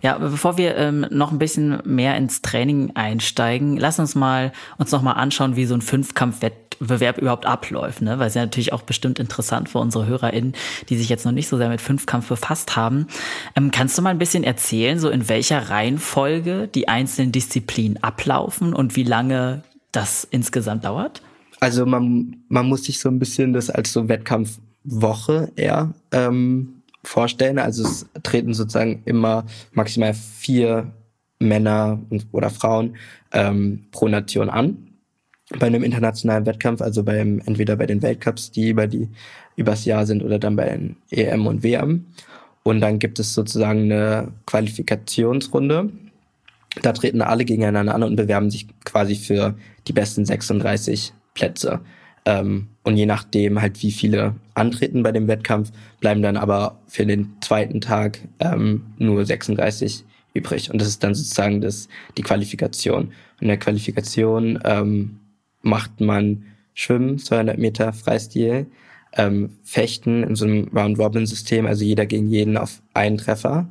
Ja, bevor wir ähm, noch ein bisschen mehr ins Training einsteigen, lass uns mal uns noch mal anschauen, wie so ein Fünfkampfwettbewerb überhaupt abläuft, ne? Weil es ja natürlich auch bestimmt interessant für unsere HörerInnen, die sich jetzt noch nicht so sehr mit Fünfkampf befasst haben. Ähm, kannst du mal ein bisschen erzählen, so in welcher Reihenfolge die einzelnen Disziplinen ablaufen und wie lange das insgesamt dauert? Also man, man muss sich so ein bisschen das als so Wettkampfwoche eher ähm, vorstellen. Also es treten sozusagen immer maximal vier Männer oder Frauen ähm, pro Nation an bei einem internationalen Wettkampf, also beim entweder bei den Weltcups, die über die übers Jahr sind, oder dann bei den EM und WM. Und dann gibt es sozusagen eine Qualifikationsrunde. Da treten alle gegeneinander an und bewerben sich quasi für die besten 36 Plätze. Ähm, und je nachdem halt, wie viele antreten bei dem Wettkampf, bleiben dann aber für den zweiten Tag ähm, nur 36 übrig. Und das ist dann sozusagen das, die Qualifikation. In der Qualifikation ähm, macht man Schwimmen, 200 Meter Freistil, ähm, Fechten in so einem Round-Robin-System, also jeder gegen jeden auf einen Treffer.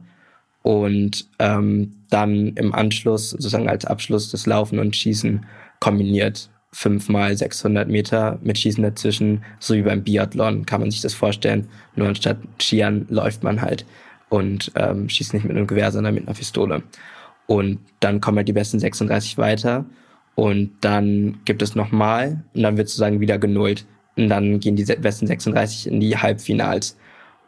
Und ähm, dann im Anschluss, sozusagen als Abschluss, das Laufen und Schießen kombiniert. Fünfmal 600 Meter mit Schießen dazwischen, so wie beim Biathlon, kann man sich das vorstellen. Nur anstatt Skiern läuft man halt und ähm, schießt nicht mit einem Gewehr, sondern mit einer Pistole. Und dann kommen halt die besten 36 weiter und dann gibt es nochmal und dann wird sozusagen wieder genullt. Und dann gehen die besten 36 in die Halbfinals.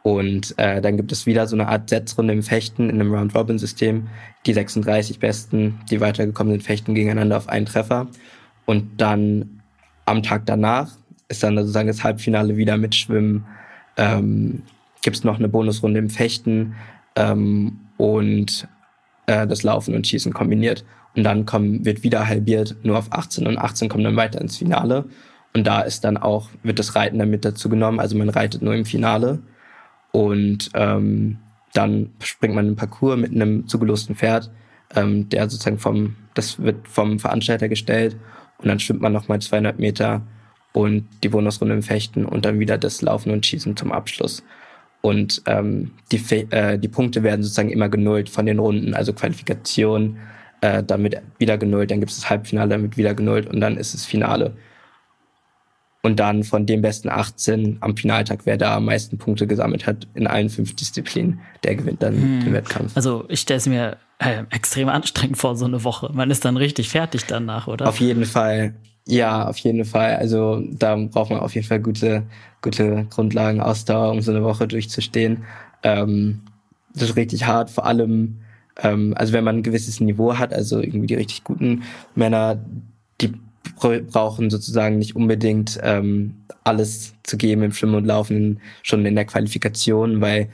Und äh, dann gibt es wieder so eine Art Setzrunde im Fechten in einem Round-Robin-System. Die 36 Besten, die weitergekommen sind, fechten gegeneinander auf einen Treffer. Und dann am Tag danach ist dann sozusagen das Halbfinale wieder mit Schwimmen. Ähm, gibt es noch eine Bonusrunde im Fechten ähm, und äh, das Laufen und Schießen kombiniert. Und dann kommen, wird wieder halbiert, nur auf 18 und 18 kommen dann weiter ins Finale. Und da ist dann auch, wird das Reiten damit dazu genommen. Also man reitet nur im Finale. Und ähm, dann springt man den Parcours mit einem zugelosten Pferd, ähm, der sozusagen vom, das wird vom Veranstalter gestellt. Und dann schwimmt man nochmal 200 Meter und die Bonusrunde im Fechten und dann wieder das Laufen und Schießen zum Abschluss. Und ähm, die, äh, die Punkte werden sozusagen immer genullt von den Runden, also Qualifikation, äh, damit wieder genullt, dann gibt es das Halbfinale, damit wieder genullt und dann ist es Finale. Und dann von den besten 18 am Finaltag, wer da am meisten Punkte gesammelt hat in allen fünf Disziplinen, der gewinnt dann hm. den Wettkampf. Also ich stelle es mir äh, extrem anstrengend vor, so eine Woche. Man ist dann richtig fertig danach, oder? Auf jeden Fall. Ja, auf jeden Fall. Also da braucht man auf jeden Fall gute, gute Grundlagen, Ausdauer, um so eine Woche durchzustehen. Ähm, das ist richtig hart, vor allem ähm, also wenn man ein gewisses Niveau hat, also irgendwie die richtig guten Männer, brauchen sozusagen nicht unbedingt ähm, alles zu geben im Schwimmen und Laufen schon in der Qualifikation, weil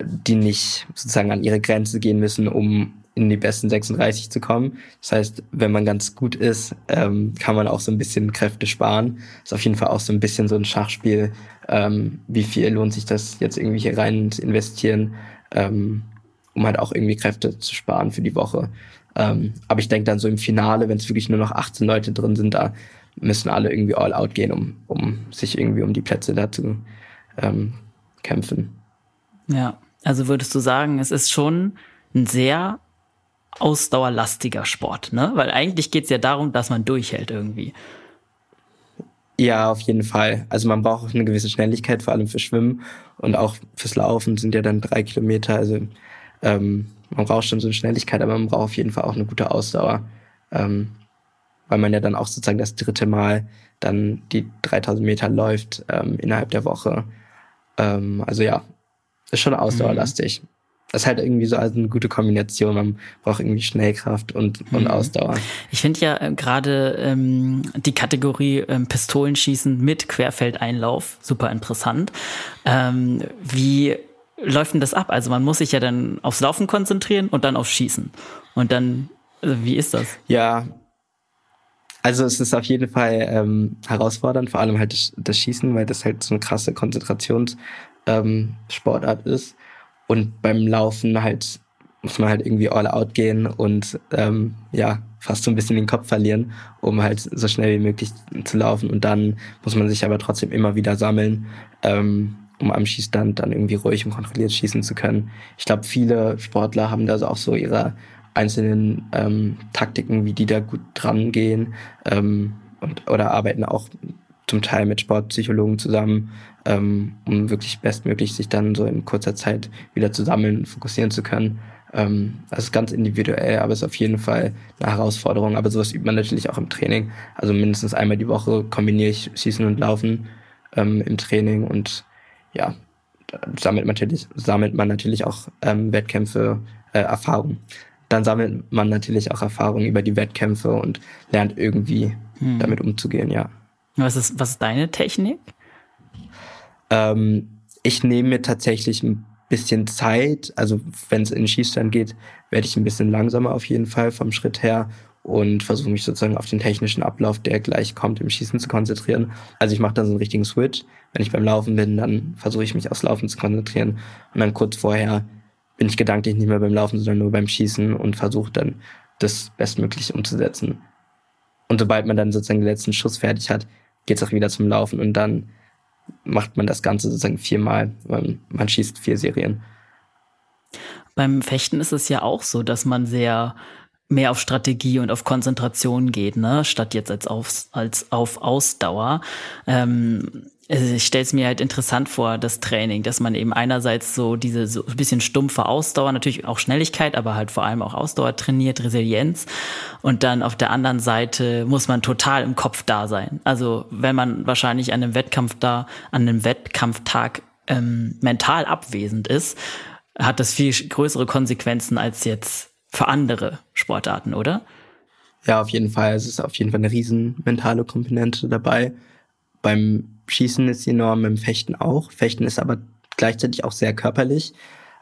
die nicht sozusagen an ihre Grenze gehen müssen, um in die besten 36 zu kommen. Das heißt, wenn man ganz gut ist, ähm, kann man auch so ein bisschen Kräfte sparen. Ist auf jeden Fall auch so ein bisschen so ein Schachspiel. Ähm, wie viel lohnt sich das jetzt irgendwie hier rein zu investieren? Ähm, um halt auch irgendwie Kräfte zu sparen für die Woche. Ähm, aber ich denke dann so im Finale, wenn es wirklich nur noch 18 Leute drin sind, da müssen alle irgendwie all out gehen, um, um sich irgendwie um die Plätze da zu ähm, kämpfen. Ja, also würdest du sagen, es ist schon ein sehr ausdauerlastiger Sport, ne? Weil eigentlich geht es ja darum, dass man durchhält irgendwie. Ja, auf jeden Fall. Also man braucht eine gewisse Schnelligkeit, vor allem für Schwimmen und auch fürs Laufen sind ja dann drei Kilometer. Also ähm, man braucht schon so eine Schnelligkeit, aber man braucht auf jeden Fall auch eine gute Ausdauer, ähm, weil man ja dann auch sozusagen das dritte Mal dann die 3000 Meter läuft ähm, innerhalb der Woche. Ähm, also ja, ist schon ausdauerlastig. Mhm. Das ist halt irgendwie so also eine gute Kombination. Man braucht irgendwie Schnellkraft und, und mhm. Ausdauer. Ich finde ja äh, gerade ähm, die Kategorie ähm, Pistolenschießen mit Querfeldeinlauf super interessant. Ähm, wie läuft denn das ab? Also man muss sich ja dann aufs Laufen konzentrieren und dann aufs Schießen. Und dann, also wie ist das? Ja, also es ist auf jeden Fall ähm, herausfordernd, vor allem halt das, Schießen, weil das halt so eine krasse Konzentrationssportart ähm, ist. Und beim Laufen halt muss man halt irgendwie all out gehen und ähm, ja, fast so ein bisschen den Kopf verlieren, um halt so schnell wie möglich zu laufen. Und dann muss man sich aber trotzdem immer wieder sammeln. Ähm, um am Schießstand dann irgendwie ruhig und kontrolliert schießen zu können. Ich glaube, viele Sportler haben da auch so ihre einzelnen ähm, Taktiken, wie die da gut dran gehen ähm, und, oder arbeiten auch zum Teil mit Sportpsychologen zusammen, ähm, um wirklich bestmöglich sich dann so in kurzer Zeit wieder zu sammeln und fokussieren zu können. Ähm, das ist ganz individuell, aber es ist auf jeden Fall eine Herausforderung. Aber sowas übt man natürlich auch im Training. Also mindestens einmal die Woche kombiniere ich Schießen und Laufen ähm, im Training und ja, sammelt man natürlich, sammelt man natürlich auch ähm, Wettkämpfe, äh, Erfahrung. Dann sammelt man natürlich auch Erfahrung über die Wettkämpfe und lernt irgendwie hm. damit umzugehen, ja. Was ist, was ist deine Technik? Ähm, ich nehme mir tatsächlich ein bisschen Zeit. Also wenn es in den Schießstand geht, werde ich ein bisschen langsamer auf jeden Fall vom Schritt her und versuche mich sozusagen auf den technischen Ablauf, der gleich kommt, im Schießen zu konzentrieren. Also ich mache dann so einen richtigen Switch. Wenn ich beim Laufen bin, dann versuche ich mich aufs Laufen zu konzentrieren. Und dann kurz vorher bin ich gedanklich nicht mehr beim Laufen, sondern nur beim Schießen und versuche dann das bestmöglich umzusetzen. Und sobald man dann sozusagen den letzten Schuss fertig hat, geht's auch wieder zum Laufen und dann macht man das Ganze sozusagen viermal. Man, man schießt vier Serien. Beim Fechten ist es ja auch so, dass man sehr mehr auf Strategie und auf Konzentration geht, ne, statt jetzt als auf, als auf Ausdauer. Ähm, also ich stelle es mir halt interessant vor, das Training, dass man eben einerseits so diese so ein bisschen stumpfe Ausdauer, natürlich auch Schnelligkeit, aber halt vor allem auch Ausdauer trainiert, Resilienz. Und dann auf der anderen Seite muss man total im Kopf da sein. Also wenn man wahrscheinlich an einem Wettkampf da, an einem Wettkampftag ähm, mental abwesend ist, hat das viel größere Konsequenzen als jetzt für andere Sportarten, oder? Ja, auf jeden Fall. Es ist auf jeden Fall eine riesen mentale Komponente dabei. Beim Schießen ist sie enorm, im Fechten auch. Fechten ist aber gleichzeitig auch sehr körperlich.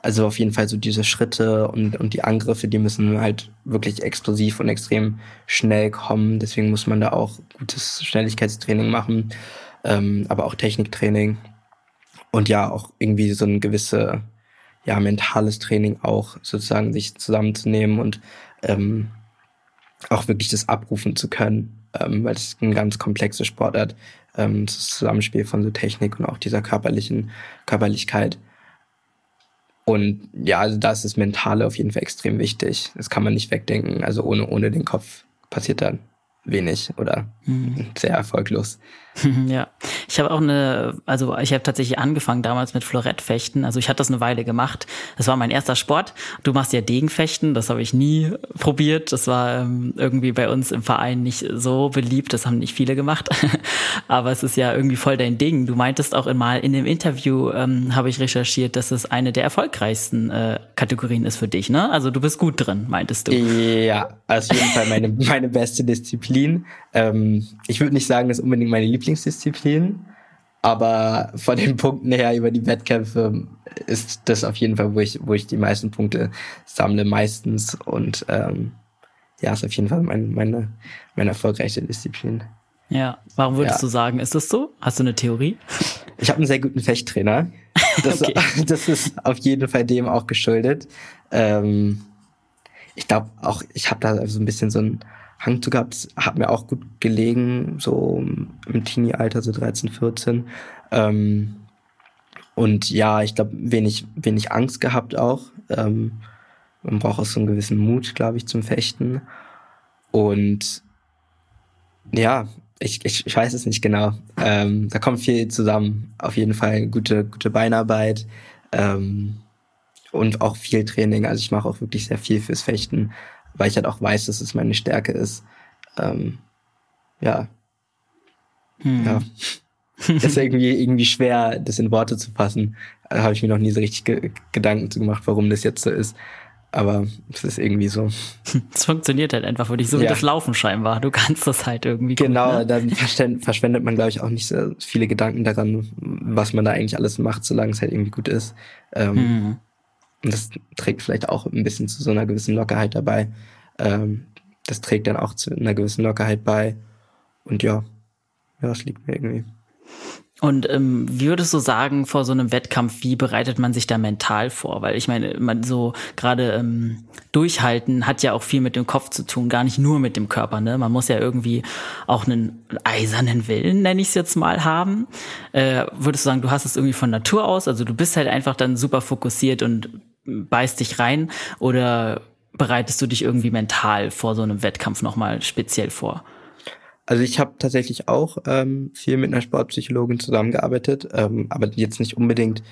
Also auf jeden Fall so diese Schritte und, und die Angriffe, die müssen halt wirklich explosiv und extrem schnell kommen. Deswegen muss man da auch gutes Schnelligkeitstraining machen, ähm, aber auch Techniktraining. Und ja, auch irgendwie so ein gewisse ja, mentales Training auch sozusagen sich zusammenzunehmen und ähm, auch wirklich das abrufen zu können, ähm, weil es ein ganz komplexes Sportart, ähm, das Zusammenspiel von so Technik und auch dieser körperlichen Körperlichkeit. Und ja, also da ist das Mentale auf jeden Fall extrem wichtig. Das kann man nicht wegdenken. Also ohne, ohne den Kopf passiert dann wenig oder mhm. sehr erfolglos. Ja, ich habe auch eine, also ich habe tatsächlich angefangen damals mit Florettfechten. Also ich hatte das eine Weile gemacht. Das war mein erster Sport. Du machst ja Degenfechten, das habe ich nie probiert. Das war ähm, irgendwie bei uns im Verein nicht so beliebt. Das haben nicht viele gemacht. Aber es ist ja irgendwie voll dein Ding. Du meintest auch mal in dem Interview, ähm, habe ich recherchiert, dass es eine der erfolgreichsten äh, Kategorien ist für dich. Ne? Also du bist gut drin, meintest du. Ja, also auf jeden Fall meine, meine beste Disziplin. Ähm, ich würde nicht sagen, das ist unbedingt meine Lieblingsdisziplin, aber von den Punkten her über die Wettkämpfe ist das auf jeden Fall, wo ich, wo ich die meisten Punkte sammle, meistens. Und ähm, ja, ist auf jeden Fall mein, meine, meine erfolgreichste Disziplin. Ja, warum würdest ja. du sagen, ist das so? Hast du eine Theorie? Ich habe einen sehr guten Fechttrainer. Das, okay. das ist auf jeden Fall dem auch geschuldet. Ähm, ich glaube auch, ich habe da so ein bisschen so ein Hang zu gehabt. Hat mir auch gut gelegen, so im Teenie-Alter, so 13, 14. Ähm, und ja, ich glaube, wenig, wenig Angst gehabt auch. Ähm, man braucht auch so einen gewissen Mut, glaube ich, zum Fechten. Und ja, ich, ich, ich weiß es nicht genau. Ähm, da kommt viel zusammen. Auf jeden Fall gute, gute Beinarbeit ähm, und auch viel Training. Also ich mache auch wirklich sehr viel fürs Fechten weil ich halt auch weiß, dass es meine Stärke ist. Ähm, ja. Hm. Ja. ist irgendwie, irgendwie schwer, das in Worte zu fassen. Da habe ich mir noch nie so richtig ge Gedanken zu gemacht, warum das jetzt so ist. Aber es ist irgendwie so. Es funktioniert halt einfach für dich, so ja. wie das Laufen scheinbar. Du kannst das halt irgendwie. Genau, gut, ne? dann verschwendet man, glaube ich, auch nicht so viele Gedanken daran, was man da eigentlich alles macht, solange es halt irgendwie gut ist. Ähm, mhm. Und das trägt vielleicht auch ein bisschen zu so einer gewissen Lockerheit dabei. Ähm, das trägt dann auch zu einer gewissen Lockerheit bei. Und ja, ja, das liegt mir irgendwie. Und ähm, wie würdest du sagen, vor so einem Wettkampf, wie bereitet man sich da mental vor? Weil ich meine, man so gerade ähm, durchhalten hat ja auch viel mit dem Kopf zu tun, gar nicht nur mit dem Körper. Ne? Man muss ja irgendwie auch einen eisernen Willen, nenne ich es jetzt mal, haben. Äh, würdest du sagen, du hast es irgendwie von Natur aus? Also du bist halt einfach dann super fokussiert und beißt dich rein oder bereitest du dich irgendwie mental vor so einem Wettkampf nochmal speziell vor? Also ich habe tatsächlich auch ähm, viel mit einer Sportpsychologin zusammengearbeitet, ähm, aber jetzt nicht unbedingt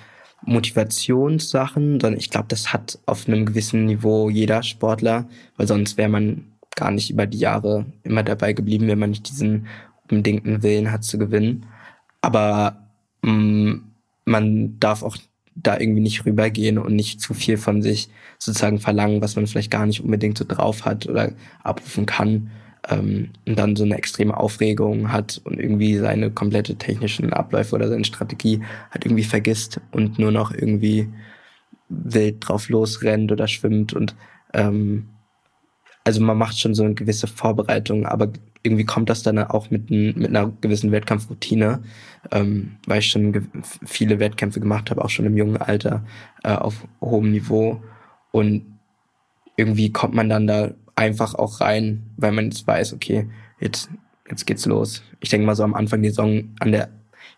Motivationssachen, sondern ich glaube, das hat auf einem gewissen Niveau jeder Sportler, weil sonst wäre man gar nicht über die Jahre immer dabei geblieben, wenn man nicht diesen unbedingten Willen hat zu gewinnen. Aber mh, mm, man darf auch da irgendwie nicht rübergehen und nicht zu viel von sich sozusagen verlangen, was man vielleicht gar nicht unbedingt so drauf hat oder abrufen kann. Ähm, und dann so eine extreme Aufregung hat und irgendwie seine komplette technischen Abläufe oder seine Strategie halt irgendwie vergisst und nur noch irgendwie wild drauf losrennt oder schwimmt und ähm, also man macht schon so eine gewisse Vorbereitung, aber irgendwie kommt das dann auch mit, mit einer gewissen Wettkampfroutine, ähm, weil ich schon viele Wettkämpfe gemacht habe, auch schon im jungen Alter äh, auf hohem Niveau. Und irgendwie kommt man dann da einfach auch rein, weil man jetzt weiß, okay, jetzt, jetzt geht's los. Ich denke mal so am Anfang der Saison, an der,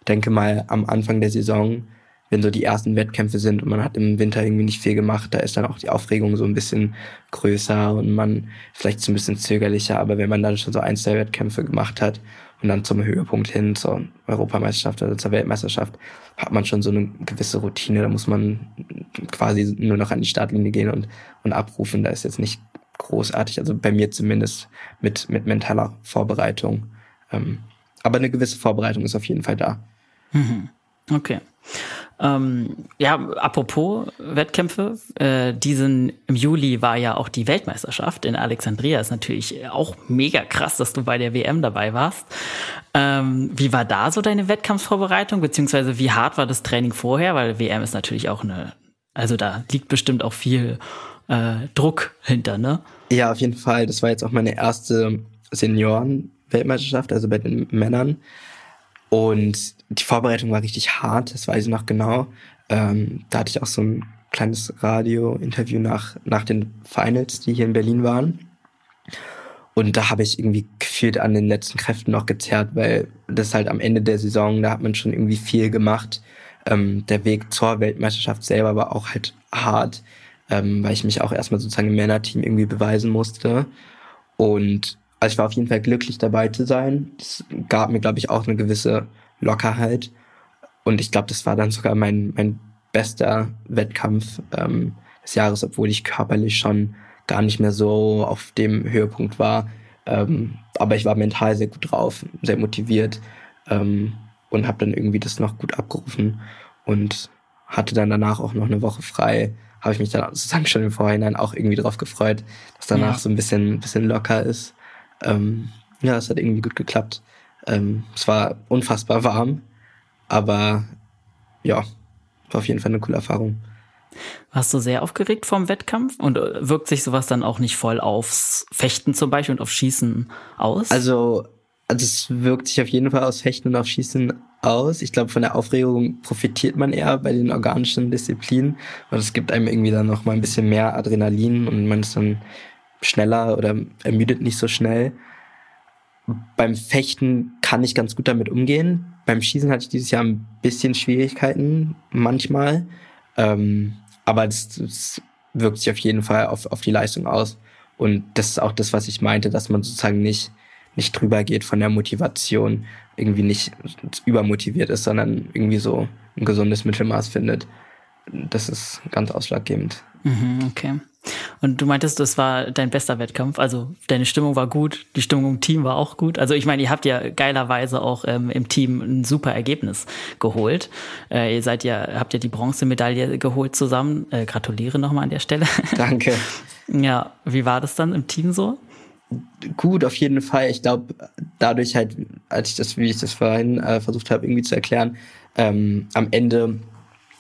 Ich denke mal, am Anfang der Saison, wenn so die ersten Wettkämpfe sind und man hat im Winter irgendwie nicht viel gemacht, da ist dann auch die Aufregung so ein bisschen größer und man vielleicht so ein bisschen zögerlicher. Aber wenn man dann schon so ein, zwei Wettkämpfe gemacht hat und dann zum Höhepunkt hin, zur Europameisterschaft oder zur Weltmeisterschaft, hat man schon so eine gewisse Routine. Da muss man quasi nur noch an die Startlinie gehen und, und abrufen. Da ist jetzt nicht großartig, also bei mir zumindest mit, mit mentaler Vorbereitung. Ähm, aber eine gewisse Vorbereitung ist auf jeden Fall da. Mhm. Okay. Ähm, ja, apropos Wettkämpfe, äh, diesen im Juli war ja auch die Weltmeisterschaft in Alexandria. Ist natürlich auch mega krass, dass du bei der WM dabei warst. Ähm, wie war da so deine Wettkampfvorbereitung, beziehungsweise wie hart war das Training vorher? Weil WM ist natürlich auch eine, also da liegt bestimmt auch viel äh, Druck hinter, ne? Ja, auf jeden Fall. Das war jetzt auch meine erste Senioren-Weltmeisterschaft, also bei den Männern. Und die Vorbereitung war richtig hart, das weiß ich noch genau. Ähm, da hatte ich auch so ein kleines Radio-Interview nach, nach den Finals, die hier in Berlin waren. Und da habe ich irgendwie gefühlt an den letzten Kräften noch gezerrt, weil das halt am Ende der Saison, da hat man schon irgendwie viel gemacht. Ähm, der Weg zur Weltmeisterschaft selber war auch halt hart, ähm, weil ich mich auch erstmal sozusagen im Männerteam irgendwie beweisen musste. Und also ich war auf jeden Fall glücklich dabei zu sein. Das gab mir, glaube ich, auch eine gewisse Lockerheit. Und ich glaube, das war dann sogar mein, mein bester Wettkampf ähm, des Jahres, obwohl ich körperlich schon gar nicht mehr so auf dem Höhepunkt war. Ähm, aber ich war mental sehr gut drauf, sehr motiviert ähm, und habe dann irgendwie das noch gut abgerufen und hatte dann danach auch noch eine Woche frei. Habe ich mich dann sozusagen schon im Vorhinein auch irgendwie drauf gefreut, dass danach ja. so ein bisschen, bisschen locker ist. Ähm, ja, es hat irgendwie gut geklappt. Ähm, es war unfassbar warm, aber ja, war auf jeden Fall eine coole Erfahrung. Warst du sehr aufgeregt vom Wettkampf und äh, wirkt sich sowas dann auch nicht voll aufs Fechten zum Beispiel und auf Schießen aus? Also, also es wirkt sich auf jeden Fall aufs Fechten und auf Schießen aus. Ich glaube, von der Aufregung profitiert man eher bei den organischen Disziplinen, weil es gibt einem irgendwie dann noch mal ein bisschen mehr Adrenalin und man ist dann schneller oder ermüdet nicht so schnell. Beim Fechten kann ich ganz gut damit umgehen. Beim Schießen hatte ich dieses Jahr ein bisschen Schwierigkeiten manchmal. Ähm, aber es wirkt sich auf jeden Fall auf, auf die Leistung aus. Und das ist auch das, was ich meinte, dass man sozusagen nicht, nicht drüber geht von der Motivation, irgendwie nicht übermotiviert ist, sondern irgendwie so ein gesundes Mittelmaß findet. Das ist ganz ausschlaggebend. Mhm, okay. Und du meintest, das war dein bester Wettkampf. Also deine Stimmung war gut, die Stimmung im Team war auch gut. Also ich meine, ihr habt ja geilerweise auch ähm, im Team ein super Ergebnis geholt. Äh, ihr seid ja, habt ja die Bronzemedaille geholt zusammen. Äh, gratuliere nochmal an der Stelle. Danke. ja, wie war das dann im Team so? Gut, auf jeden Fall. Ich glaube, dadurch halt, als ich das, wie ich das vorhin äh, versucht habe, irgendwie zu erklären, ähm, am Ende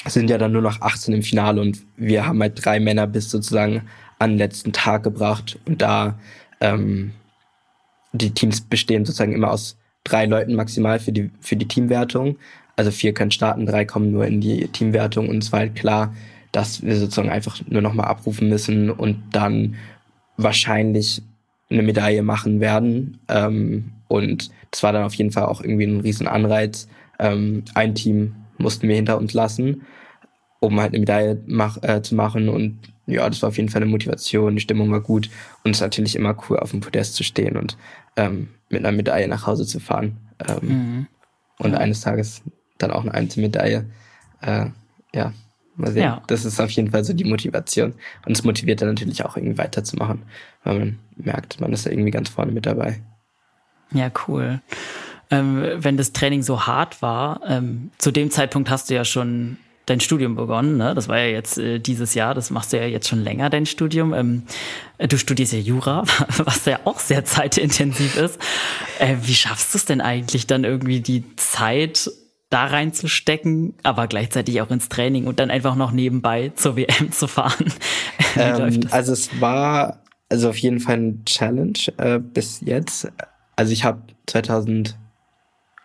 sind ja dann nur noch 18 im Finale und wir haben halt drei Männer bis sozusagen an den letzten Tag gebracht und da ähm, die Teams bestehen sozusagen immer aus drei Leuten maximal für die für die Teamwertung. Also vier können starten, drei kommen nur in die Teamwertung und es war halt klar, dass wir sozusagen einfach nur noch mal abrufen müssen und dann wahrscheinlich eine Medaille machen werden. Ähm, und das war dann auf jeden Fall auch irgendwie ein riesen Anreiz. Ähm, ein Team mussten wir hinter uns lassen, um halt eine Medaille mach, äh, zu machen. Und ja, das war auf jeden Fall eine Motivation, die Stimmung war gut und es ist natürlich immer cool, auf dem Podest zu stehen und ähm, mit einer Medaille nach Hause zu fahren. Ähm, mhm. Und ja. eines Tages dann auch eine Einzelmedaille. Äh, ja, mal sehen. Ja. Das ist auf jeden Fall so die Motivation. Und es motiviert dann natürlich auch irgendwie weiterzumachen, weil man merkt, man ist da irgendwie ganz vorne mit dabei. Ja, cool ähm, wenn das Training so hart war, ähm, zu dem Zeitpunkt hast du ja schon dein Studium begonnen, ne? Das war ja jetzt äh, dieses Jahr, das machst du ja jetzt schon länger, dein Studium. Ähm, du studierst ja Jura, was ja auch sehr zeitintensiv ist. Äh, wie schaffst du es denn eigentlich dann irgendwie die Zeit da reinzustecken, aber gleichzeitig auch ins Training und dann einfach noch nebenbei zur WM zu fahren? Ähm, also es war also auf jeden Fall ein Challenge äh, bis jetzt. Also ich habe 2000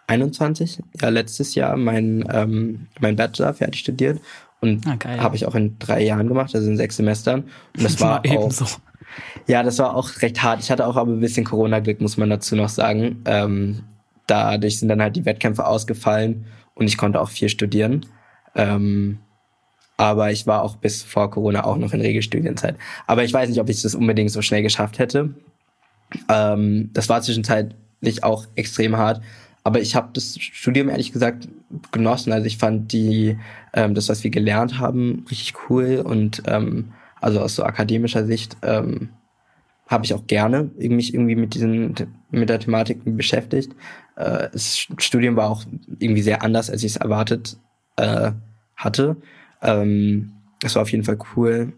21, ja, letztes Jahr mein, ähm, mein Bachelor fertig studiert und ah, habe ich auch in drei Jahren gemacht, also in sechs Semestern. Und das war auch, so. ja, das war auch recht hart. Ich hatte auch aber ein bisschen Corona-Glück, muss man dazu noch sagen. Ähm, dadurch sind dann halt die Wettkämpfe ausgefallen und ich konnte auch viel studieren. Ähm, aber ich war auch bis vor Corona auch noch in Regelstudienzeit. Aber ich weiß nicht, ob ich das unbedingt so schnell geschafft hätte. Ähm, das war zwischenzeitlich auch extrem hart. Aber ich habe das Studium ehrlich gesagt genossen. Also ich fand die, ähm, das, was wir gelernt haben, richtig cool. Und ähm, also aus so akademischer Sicht ähm, habe ich auch gerne mich irgendwie mit diesen mit der Thematik beschäftigt. Äh, das Studium war auch irgendwie sehr anders, als ich es erwartet äh, hatte. Ähm, das war auf jeden Fall cool.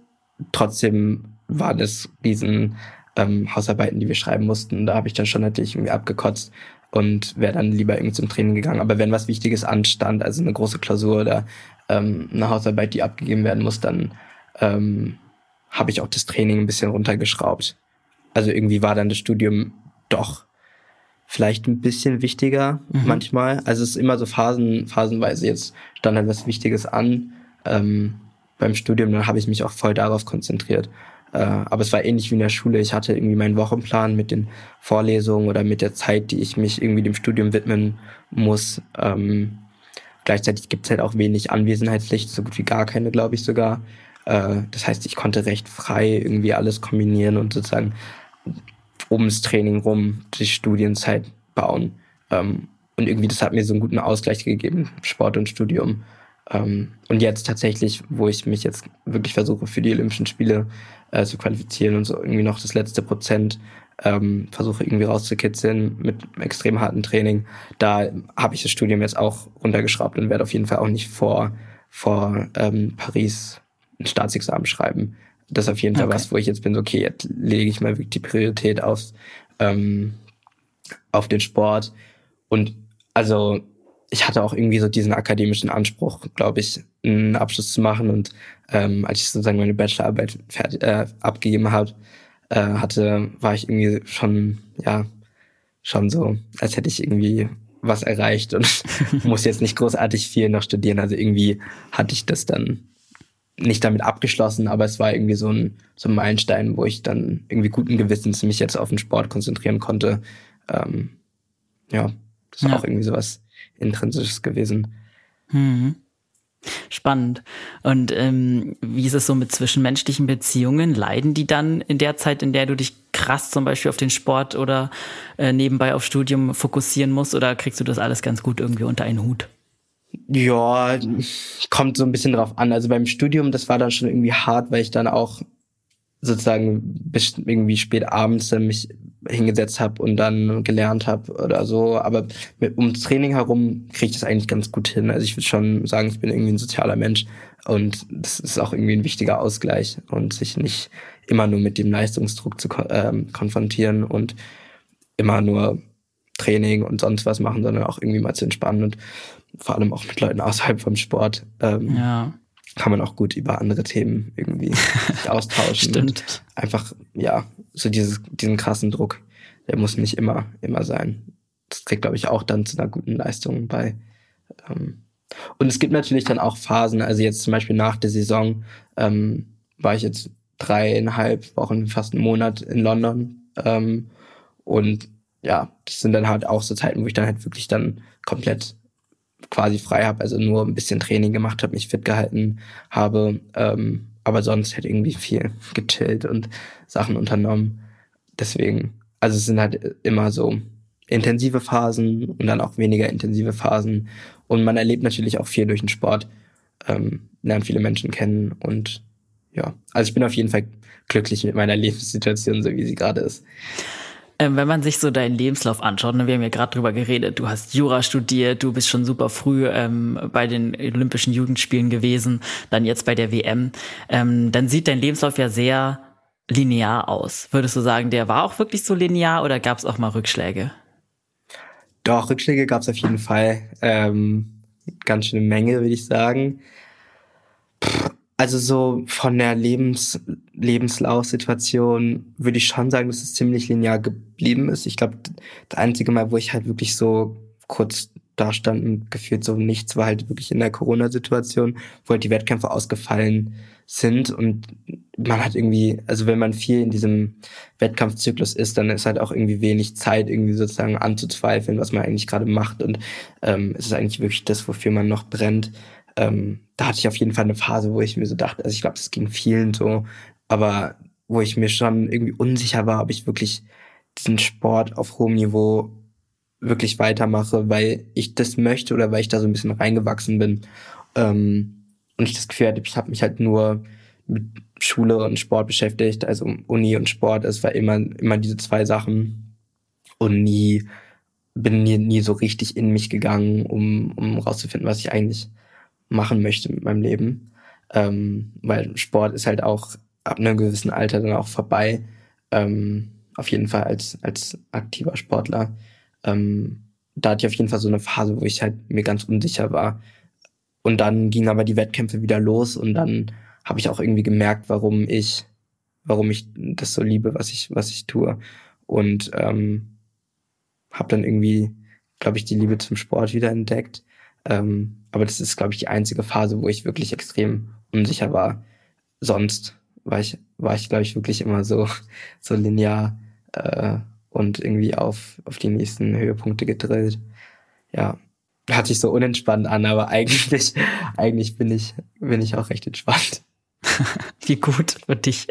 Trotzdem waren es diesen ähm, Hausarbeiten, die wir schreiben mussten. Da habe ich dann schon natürlich irgendwie abgekotzt und wäre dann lieber irgendwie zum Training gegangen. Aber wenn was Wichtiges anstand, also eine große Klausur oder ähm, eine Hausarbeit, die abgegeben werden muss, dann ähm, habe ich auch das Training ein bisschen runtergeschraubt. Also irgendwie war dann das Studium doch vielleicht ein bisschen wichtiger mhm. manchmal. Also es ist immer so Phasen, phasenweise jetzt stand halt was Wichtiges an ähm, beim Studium, dann habe ich mich auch voll darauf konzentriert. Äh, aber es war ähnlich wie in der Schule. Ich hatte irgendwie meinen Wochenplan mit den Vorlesungen oder mit der Zeit, die ich mich irgendwie dem Studium widmen muss. Ähm, gleichzeitig gibt es halt auch wenig Anwesenheitspflicht, so gut wie gar keine, glaube ich sogar. Äh, das heißt, ich konnte recht frei irgendwie alles kombinieren und sozusagen ums Training rum die Studienzeit bauen. Ähm, und irgendwie, das hat mir so einen guten Ausgleich gegeben, Sport und Studium. Ähm, und jetzt tatsächlich, wo ich mich jetzt wirklich versuche, für die Olympischen Spiele äh, zu qualifizieren und so irgendwie noch das letzte Prozent ähm, versuche irgendwie rauszukitzeln mit extrem harten Training, da habe ich das Studium jetzt auch runtergeschraubt und werde auf jeden Fall auch nicht vor, vor ähm, Paris ein Staatsexamen schreiben. Das ist auf jeden Fall okay. was, wo ich jetzt bin, okay, jetzt lege ich mal wirklich die Priorität aufs, ähm, auf den Sport. Und also ich hatte auch irgendwie so diesen akademischen Anspruch, glaube ich, einen Abschluss zu machen. Und ähm, als ich sozusagen meine Bachelorarbeit fertig, äh, abgegeben habe, äh, hatte, war ich irgendwie schon, ja, schon so, als hätte ich irgendwie was erreicht und muss jetzt nicht großartig viel noch studieren. Also irgendwie hatte ich das dann nicht damit abgeschlossen, aber es war irgendwie so ein, so ein Meilenstein, wo ich dann irgendwie guten Gewissens mich jetzt auf den Sport konzentrieren konnte. Ähm, ja, das war ja. auch irgendwie sowas Intrinsisches gewesen. Mhm. Spannend. Und ähm, wie ist es so mit zwischenmenschlichen Beziehungen? Leiden die dann in der Zeit, in der du dich krass zum Beispiel auf den Sport oder äh, nebenbei auf Studium fokussieren musst? Oder kriegst du das alles ganz gut irgendwie unter einen Hut? Ja, kommt so ein bisschen drauf an. Also beim Studium, das war dann schon irgendwie hart, weil ich dann auch sozusagen bis irgendwie spät abends dann mich hingesetzt habe und dann gelernt habe oder so. Aber mit, ums Training herum kriege ich das eigentlich ganz gut hin. Also ich würde schon sagen, ich bin irgendwie ein sozialer Mensch und das ist auch irgendwie ein wichtiger Ausgleich und sich nicht immer nur mit dem Leistungsdruck zu ähm, konfrontieren und immer nur Training und sonst was machen, sondern auch irgendwie mal zu entspannen und vor allem auch mit Leuten außerhalb vom Sport. Ähm, ja kann man auch gut über andere Themen irgendwie austauschen. Stimmt. einfach, ja, so dieses, diesen krassen Druck, der muss nicht immer, immer sein. Das trägt, glaube ich, auch dann zu einer guten Leistung bei. Ähm, und es gibt natürlich dann auch Phasen, also jetzt zum Beispiel nach der Saison ähm, war ich jetzt dreieinhalb Wochen, fast einen Monat in London. Ähm, und ja, das sind dann halt auch so Zeiten, wo ich dann halt wirklich dann komplett quasi frei habe, also nur ein bisschen Training gemacht habe, mich fit gehalten habe, ähm, aber sonst hätte irgendwie viel gechillt und Sachen unternommen. Deswegen, also es sind halt immer so intensive Phasen und dann auch weniger intensive Phasen. Und man erlebt natürlich auch viel durch den Sport, ähm, lernt viele Menschen kennen und ja, also ich bin auf jeden Fall glücklich mit meiner Lebenssituation, so wie sie gerade ist. Ähm, wenn man sich so deinen Lebenslauf anschaut, ne, wir haben ja gerade drüber geredet, du hast Jura studiert, du bist schon super früh ähm, bei den Olympischen Jugendspielen gewesen, dann jetzt bei der WM, ähm, dann sieht dein Lebenslauf ja sehr linear aus. Würdest du sagen, der war auch wirklich so linear oder gab es auch mal Rückschläge? Doch, Rückschläge gab es auf jeden Fall. Ähm, ganz schöne Menge, würde ich sagen. Also so von der Lebens Lebenslaufsituation würde ich schon sagen, dass es ziemlich linear geblieben ist. Ich glaube, das einzige Mal, wo ich halt wirklich so kurz da stand und gefühlt so nichts, war halt wirklich in der Corona-Situation, wo halt die Wettkämpfe ausgefallen sind und man hat irgendwie, also wenn man viel in diesem Wettkampfzyklus ist, dann ist halt auch irgendwie wenig Zeit, irgendwie sozusagen anzuzweifeln, was man eigentlich gerade macht und ähm, es ist eigentlich wirklich das, wofür man noch brennt. Ähm, da hatte ich auf jeden Fall eine Phase, wo ich mir so dachte, also ich glaube, das ging vielen so, aber wo ich mir schon irgendwie unsicher war, ob ich wirklich diesen Sport auf hohem Niveau wirklich weitermache, weil ich das möchte oder weil ich da so ein bisschen reingewachsen bin. Ähm, und ich das Gefühl hatte, ich habe mich halt nur mit Schule und Sport beschäftigt, also Uni und Sport, es war immer, immer diese zwei Sachen und nie, bin nie, nie so richtig in mich gegangen, um, um rauszufinden, was ich eigentlich machen möchte mit meinem Leben. Ähm, weil Sport ist halt auch ab einem gewissen Alter dann auch vorbei. Ähm, auf jeden Fall als, als aktiver Sportler. Ähm, da hatte ich auf jeden Fall so eine Phase, wo ich halt mir ganz unsicher war, und dann gingen aber die Wettkämpfe wieder los und dann habe ich auch irgendwie gemerkt, warum ich, warum ich das so liebe, was ich, was ich tue. Und ähm, habe dann irgendwie, glaube ich, die Liebe zum Sport wieder entdeckt. Ähm, aber das ist, glaube ich, die einzige Phase, wo ich wirklich extrem unsicher war. Sonst war ich, war ich, glaube ich, wirklich immer so, so linear äh, und irgendwie auf, auf die nächsten Höhepunkte gedrillt. Ja, hört sich so unentspannt an, aber eigentlich, eigentlich bin ich, bin ich auch recht entspannt. wie gut für dich.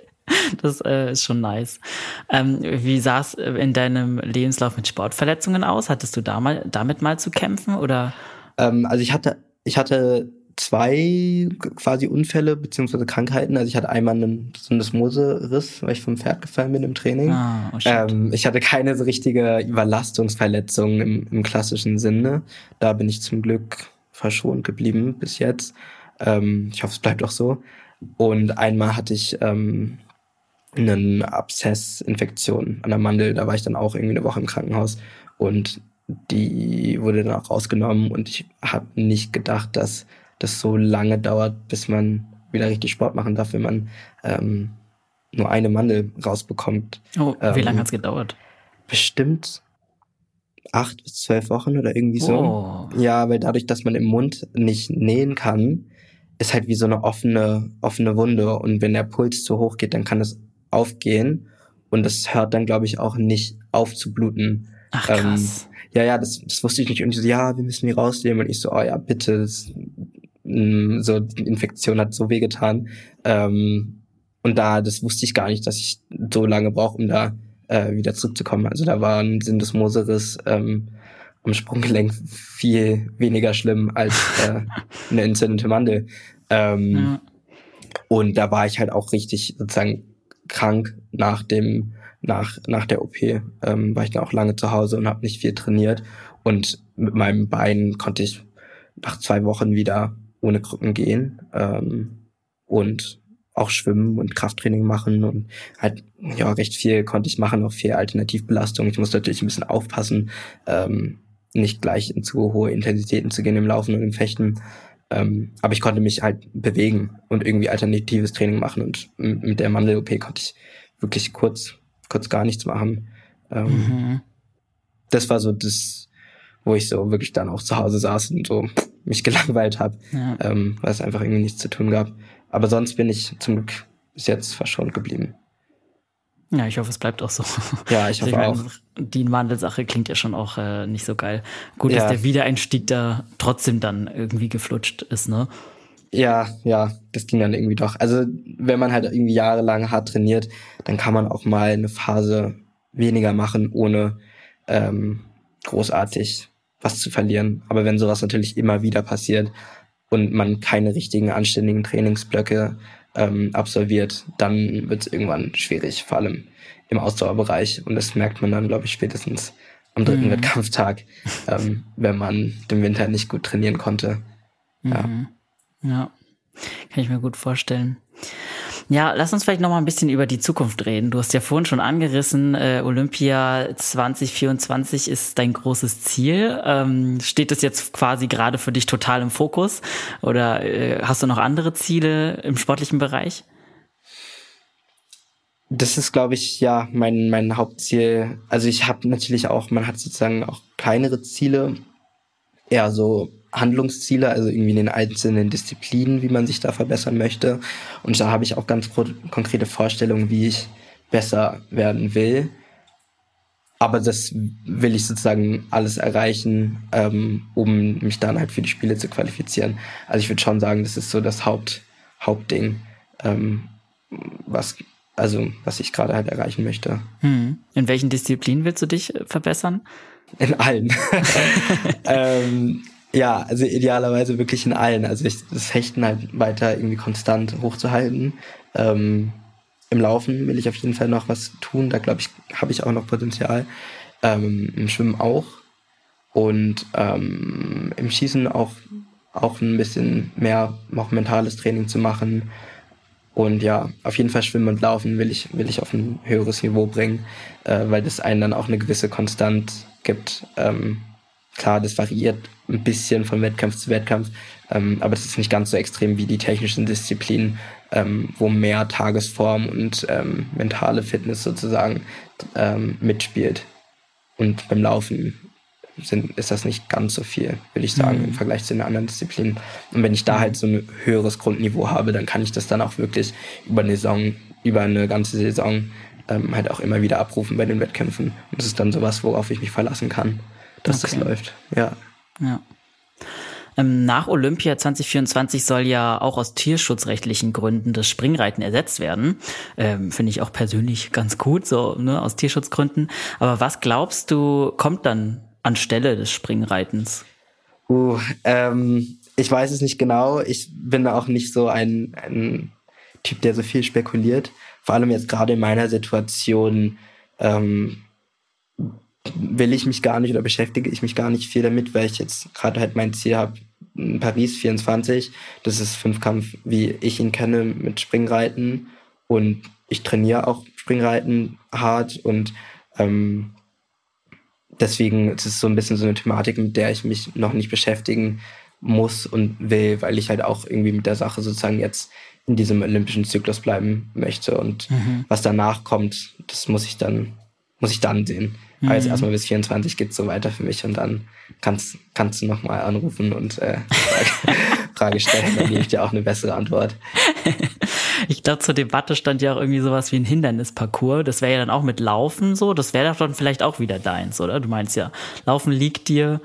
Das äh, ist schon nice. Ähm, wie sah es in deinem Lebenslauf mit Sportverletzungen aus? Hattest du da mal, damit mal zu kämpfen oder? Ähm, also ich hatte, ich hatte zwei quasi Unfälle beziehungsweise Krankheiten. Also ich hatte einmal einen Syndesmose-Riss, weil ich vom Pferd gefallen bin im Training. Ah, oh ähm, ich hatte keine so richtige Überlastungsverletzung im, im, klassischen Sinne. Da bin ich zum Glück verschont geblieben bis jetzt. Ähm, ich hoffe, es bleibt auch so. Und einmal hatte ich ähm, einen Abszessinfektion an der Mandel. Da war ich dann auch irgendwie eine Woche im Krankenhaus. Und die wurde dann auch rausgenommen und ich habe nicht gedacht, dass das so lange dauert, bis man wieder richtig Sport machen darf, wenn man ähm, nur eine Mandel rausbekommt. Oh, wie ähm, lange hat's gedauert? Bestimmt acht bis zwölf Wochen oder irgendwie so. Oh. Ja, weil dadurch, dass man im Mund nicht nähen kann, ist halt wie so eine offene, offene Wunde. Und wenn der Puls zu hoch geht, dann kann es aufgehen. Und das hört dann, glaube ich, auch nicht auf zu bluten. Ach, krass. Ähm, ja, ja, das, das wusste ich nicht. Und die so, ja, wir müssen die rausnehmen. Und ich so, oh ja, bitte, das Mm, so die Infektion hat so wehgetan. Ähm, und da, das wusste ich gar nicht, dass ich so lange brauche, um da äh, wieder zurückzukommen. Also da war ein Syndesmoseriss ähm, am Sprunggelenk viel weniger schlimm als äh, eine entzündete Mandel. Ähm, ja. Und da war ich halt auch richtig sozusagen krank nach dem nach nach der OP. Ähm, war ich dann auch lange zu Hause und habe nicht viel trainiert. Und mit meinem Bein konnte ich nach zwei Wochen wieder ohne Krücken gehen ähm, und auch schwimmen und Krafttraining machen und halt ja recht viel konnte ich machen, auch viel Alternativbelastung. Ich musste natürlich ein bisschen aufpassen, ähm, nicht gleich in zu hohe Intensitäten zu gehen im Laufen und im Fechten. Ähm, aber ich konnte mich halt bewegen und irgendwie alternatives Training machen und mit der Mandel-OP konnte ich wirklich kurz, kurz gar nichts machen. Ähm, mhm. Das war so das, wo ich so wirklich dann auch zu Hause saß und so mich gelangweilt habe, ja. ähm, weil es einfach irgendwie nichts zu tun gab. Aber sonst bin ich zum Glück bis jetzt verschont geblieben. Ja, ich hoffe, es bleibt auch so. Ja, ich hoffe ich auch. Die Mandelsache klingt ja schon auch äh, nicht so geil. Gut, ja. dass der Wiedereinstieg da trotzdem dann irgendwie geflutscht ist, ne? Ja, ja, das ging dann irgendwie doch. Also, wenn man halt irgendwie jahrelang hart trainiert, dann kann man auch mal eine Phase weniger machen, ohne ähm, großartig was zu verlieren. Aber wenn sowas natürlich immer wieder passiert und man keine richtigen anständigen Trainingsblöcke ähm, absolviert, dann wird es irgendwann schwierig, vor allem im Ausdauerbereich. Und das merkt man dann, glaube ich, spätestens am dritten mhm. Wettkampftag, ähm, wenn man den Winter nicht gut trainieren konnte. Ja. Mhm. Ja, kann ich mir gut vorstellen. Ja, lass uns vielleicht noch mal ein bisschen über die Zukunft reden. Du hast ja vorhin schon angerissen, äh, Olympia 2024 ist dein großes Ziel. Ähm, steht das jetzt quasi gerade für dich total im Fokus? Oder äh, hast du noch andere Ziele im sportlichen Bereich? Das ist, glaube ich, ja mein, mein Hauptziel. Also ich habe natürlich auch, man hat sozusagen auch kleinere Ziele, eher so Handlungsziele, also irgendwie in den einzelnen Disziplinen, wie man sich da verbessern möchte. Und da habe ich auch ganz konkrete Vorstellungen, wie ich besser werden will. Aber das will ich sozusagen alles erreichen, ähm, um mich dann halt für die Spiele zu qualifizieren. Also ich würde schon sagen, das ist so das Haupt, Hauptding, ähm, was, also was ich gerade halt erreichen möchte. Hm. In welchen Disziplinen willst du dich äh, verbessern? In allen. ähm, ja, also idealerweise wirklich in allen. Also ich, das Hechten halt weiter irgendwie konstant hochzuhalten. Ähm, Im Laufen will ich auf jeden Fall noch was tun. Da glaube ich, habe ich auch noch Potenzial. Ähm, Im Schwimmen auch. Und ähm, im Schießen auch, auch ein bisschen mehr auch mentales Training zu machen. Und ja, auf jeden Fall Schwimmen und Laufen will ich, will ich auf ein höheres Niveau bringen, äh, weil das einen dann auch eine gewisse Konstant gibt. Ähm, klar, das variiert ein bisschen von Wettkampf zu Wettkampf, ähm, aber das ist nicht ganz so extrem wie die technischen Disziplinen, ähm, wo mehr Tagesform und ähm, mentale Fitness sozusagen ähm, mitspielt. Und beim Laufen sind, ist das nicht ganz so viel, würde ich sagen, mhm. im Vergleich zu den anderen Disziplinen. Und wenn ich da halt so ein höheres Grundniveau habe, dann kann ich das dann auch wirklich über eine Saison, über eine ganze Saison ähm, halt auch immer wieder abrufen bei den Wettkämpfen. Und das ist dann sowas, worauf ich mich verlassen kann, dass okay. das läuft. Ja. Ja. Ähm, nach Olympia 2024 soll ja auch aus tierschutzrechtlichen Gründen das Springreiten ersetzt werden. Ähm, Finde ich auch persönlich ganz gut, so ne, aus Tierschutzgründen. Aber was glaubst du, kommt dann anstelle des Springreitens? Uh, ähm, ich weiß es nicht genau. Ich bin auch nicht so ein, ein Typ, der so viel spekuliert vor allem jetzt gerade in meiner Situation ähm, will ich mich gar nicht oder beschäftige ich mich gar nicht viel damit, weil ich jetzt gerade halt mein Ziel habe, Paris 24. Das ist Fünfkampf, wie ich ihn kenne, mit Springreiten. Und ich trainiere auch Springreiten hart und ähm, deswegen ist es so ein bisschen so eine Thematik, mit der ich mich noch nicht beschäftigen muss und will, weil ich halt auch irgendwie mit der Sache sozusagen jetzt in diesem olympischen Zyklus bleiben möchte. Und mhm. was danach kommt, das muss ich dann, muss ich dann sehen. Mhm. Aber jetzt mhm. erstmal bis 24 geht es so weiter für mich und dann kannst, kannst du nochmal anrufen und äh, Frage, Frage stellen, dann gebe ich dir auch eine bessere Antwort. Ich glaube, zur Debatte stand ja auch irgendwie sowas wie ein Hindernisparcours. Das wäre ja dann auch mit Laufen so. Das wäre doch dann vielleicht auch wieder deins, oder? Du meinst ja, Laufen liegt dir.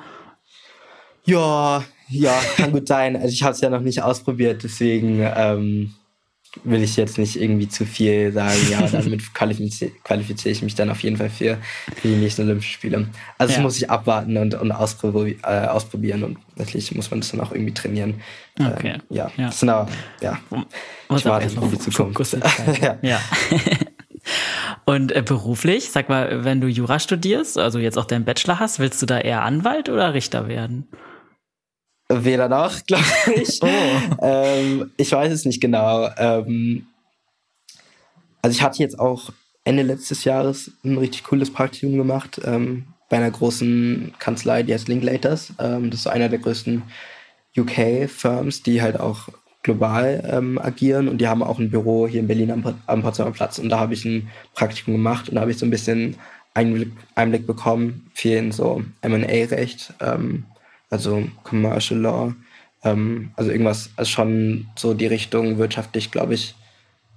Ja, ja, kann gut sein. Also ich habe es ja noch nicht ausprobiert, deswegen ähm, will ich jetzt nicht irgendwie zu viel sagen. Ja, damit qualifiziere qualifiziere ich mich dann auf jeden Fall für, für die nächsten Olympischen Spiele. Also ja. das muss ich abwarten und, und ausprobi äh, ausprobieren und natürlich muss man das dann auch irgendwie trainieren. Okay. Ähm, ja. ja, das sind aber, ja, ich warte auf die Zukunft. ja. ja. Und äh, beruflich, sag mal, wenn du Jura studierst, also jetzt auch deinen Bachelor hast, willst du da eher Anwalt oder Richter werden? Weder noch, glaube ich. Oh. Ähm, ich weiß es nicht genau. Ähm, also ich hatte jetzt auch Ende letztes Jahres ein richtig cooles Praktikum gemacht ähm, bei einer großen Kanzlei, die heißt Linklaters. Ähm, das ist einer der größten UK-Firms, die halt auch global ähm, agieren und die haben auch ein Büro hier in Berlin am, am Potsdamer Platz und da habe ich ein Praktikum gemacht und da habe ich so ein bisschen Einblick, Einblick bekommen, viel in so M&A-Recht. Ähm, also Commercial Law, ähm, also irgendwas, also schon so die Richtung wirtschaftlich, glaube ich,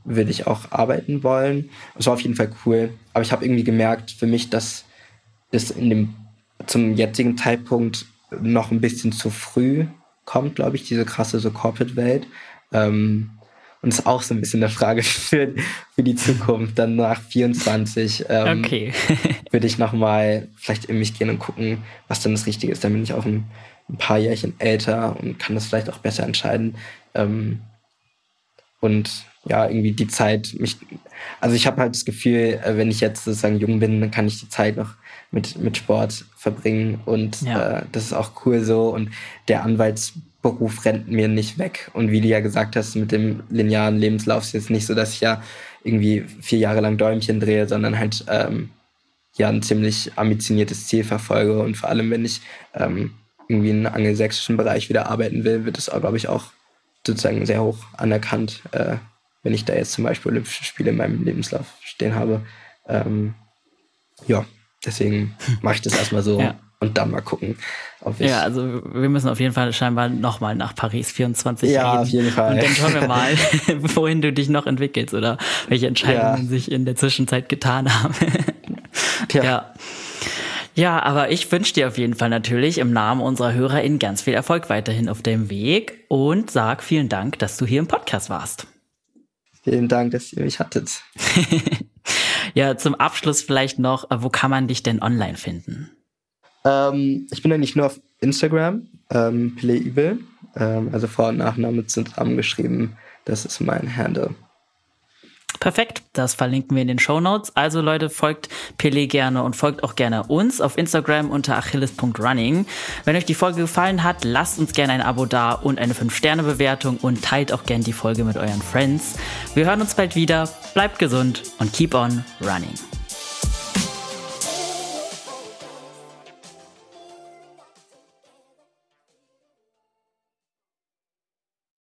will ich auch arbeiten wollen. Es war auf jeden Fall cool, aber ich habe irgendwie gemerkt für mich, dass es in dem zum jetzigen Zeitpunkt noch ein bisschen zu früh kommt, glaube ich, diese krasse so Corporate-Welt. Ähm, und ist auch so ein bisschen eine Frage für, für die Zukunft. Dann nach 24 ähm, okay. würde ich nochmal vielleicht in mich gehen und gucken, was dann das Richtige ist. Dann bin ich auch ein, ein paar Jährchen älter und kann das vielleicht auch besser entscheiden. Ähm, und ja, irgendwie die Zeit, mich, also ich habe halt das Gefühl, äh, wenn ich jetzt sozusagen jung bin, dann kann ich die Zeit noch mit, mit Sport verbringen und ja. äh, das ist auch cool so und der Anwalts Beruf rennt mir nicht weg. Und wie du ja gesagt hast, mit dem linearen Lebenslauf ist jetzt nicht so, dass ich ja irgendwie vier Jahre lang Däumchen drehe, sondern halt ähm, ja ein ziemlich ambitioniertes Ziel verfolge. Und vor allem, wenn ich ähm, irgendwie in angelsächsischen Bereich wieder arbeiten will, wird das, glaube ich, auch sozusagen sehr hoch anerkannt, äh, wenn ich da jetzt zum Beispiel Olympische Spiele in meinem Lebenslauf stehen habe. Ähm, ja, deswegen mache ich das erstmal so. Ja und dann mal gucken, ob ich. Ja, also wir müssen auf jeden Fall scheinbar nochmal nach Paris 24 ja, reden. auf jeden Fall. Und dann schauen wir mal, wohin du dich noch entwickelst oder welche Entscheidungen ja. sich in der Zwischenzeit getan haben. ja. ja. Ja, aber ich wünsche dir auf jeden Fall natürlich im Namen unserer HörerInnen ganz viel Erfolg weiterhin auf dem Weg und sag vielen Dank, dass du hier im Podcast warst. Vielen Dank, dass ihr mich hattet. ja, zum Abschluss vielleicht noch, wo kann man dich denn online finden? Ähm, ich bin eigentlich nur auf Instagram, ähm, Evil. Ähm, also Vor- und Nachname zusammengeschrieben. Das ist mein Handle. Perfekt, das verlinken wir in den Show Notes. Also Leute, folgt Pele gerne und folgt auch gerne uns auf Instagram unter achilles.running. Wenn euch die Folge gefallen hat, lasst uns gerne ein Abo da und eine 5-Sterne-Bewertung und teilt auch gerne die Folge mit euren Friends. Wir hören uns bald wieder, bleibt gesund und keep on running.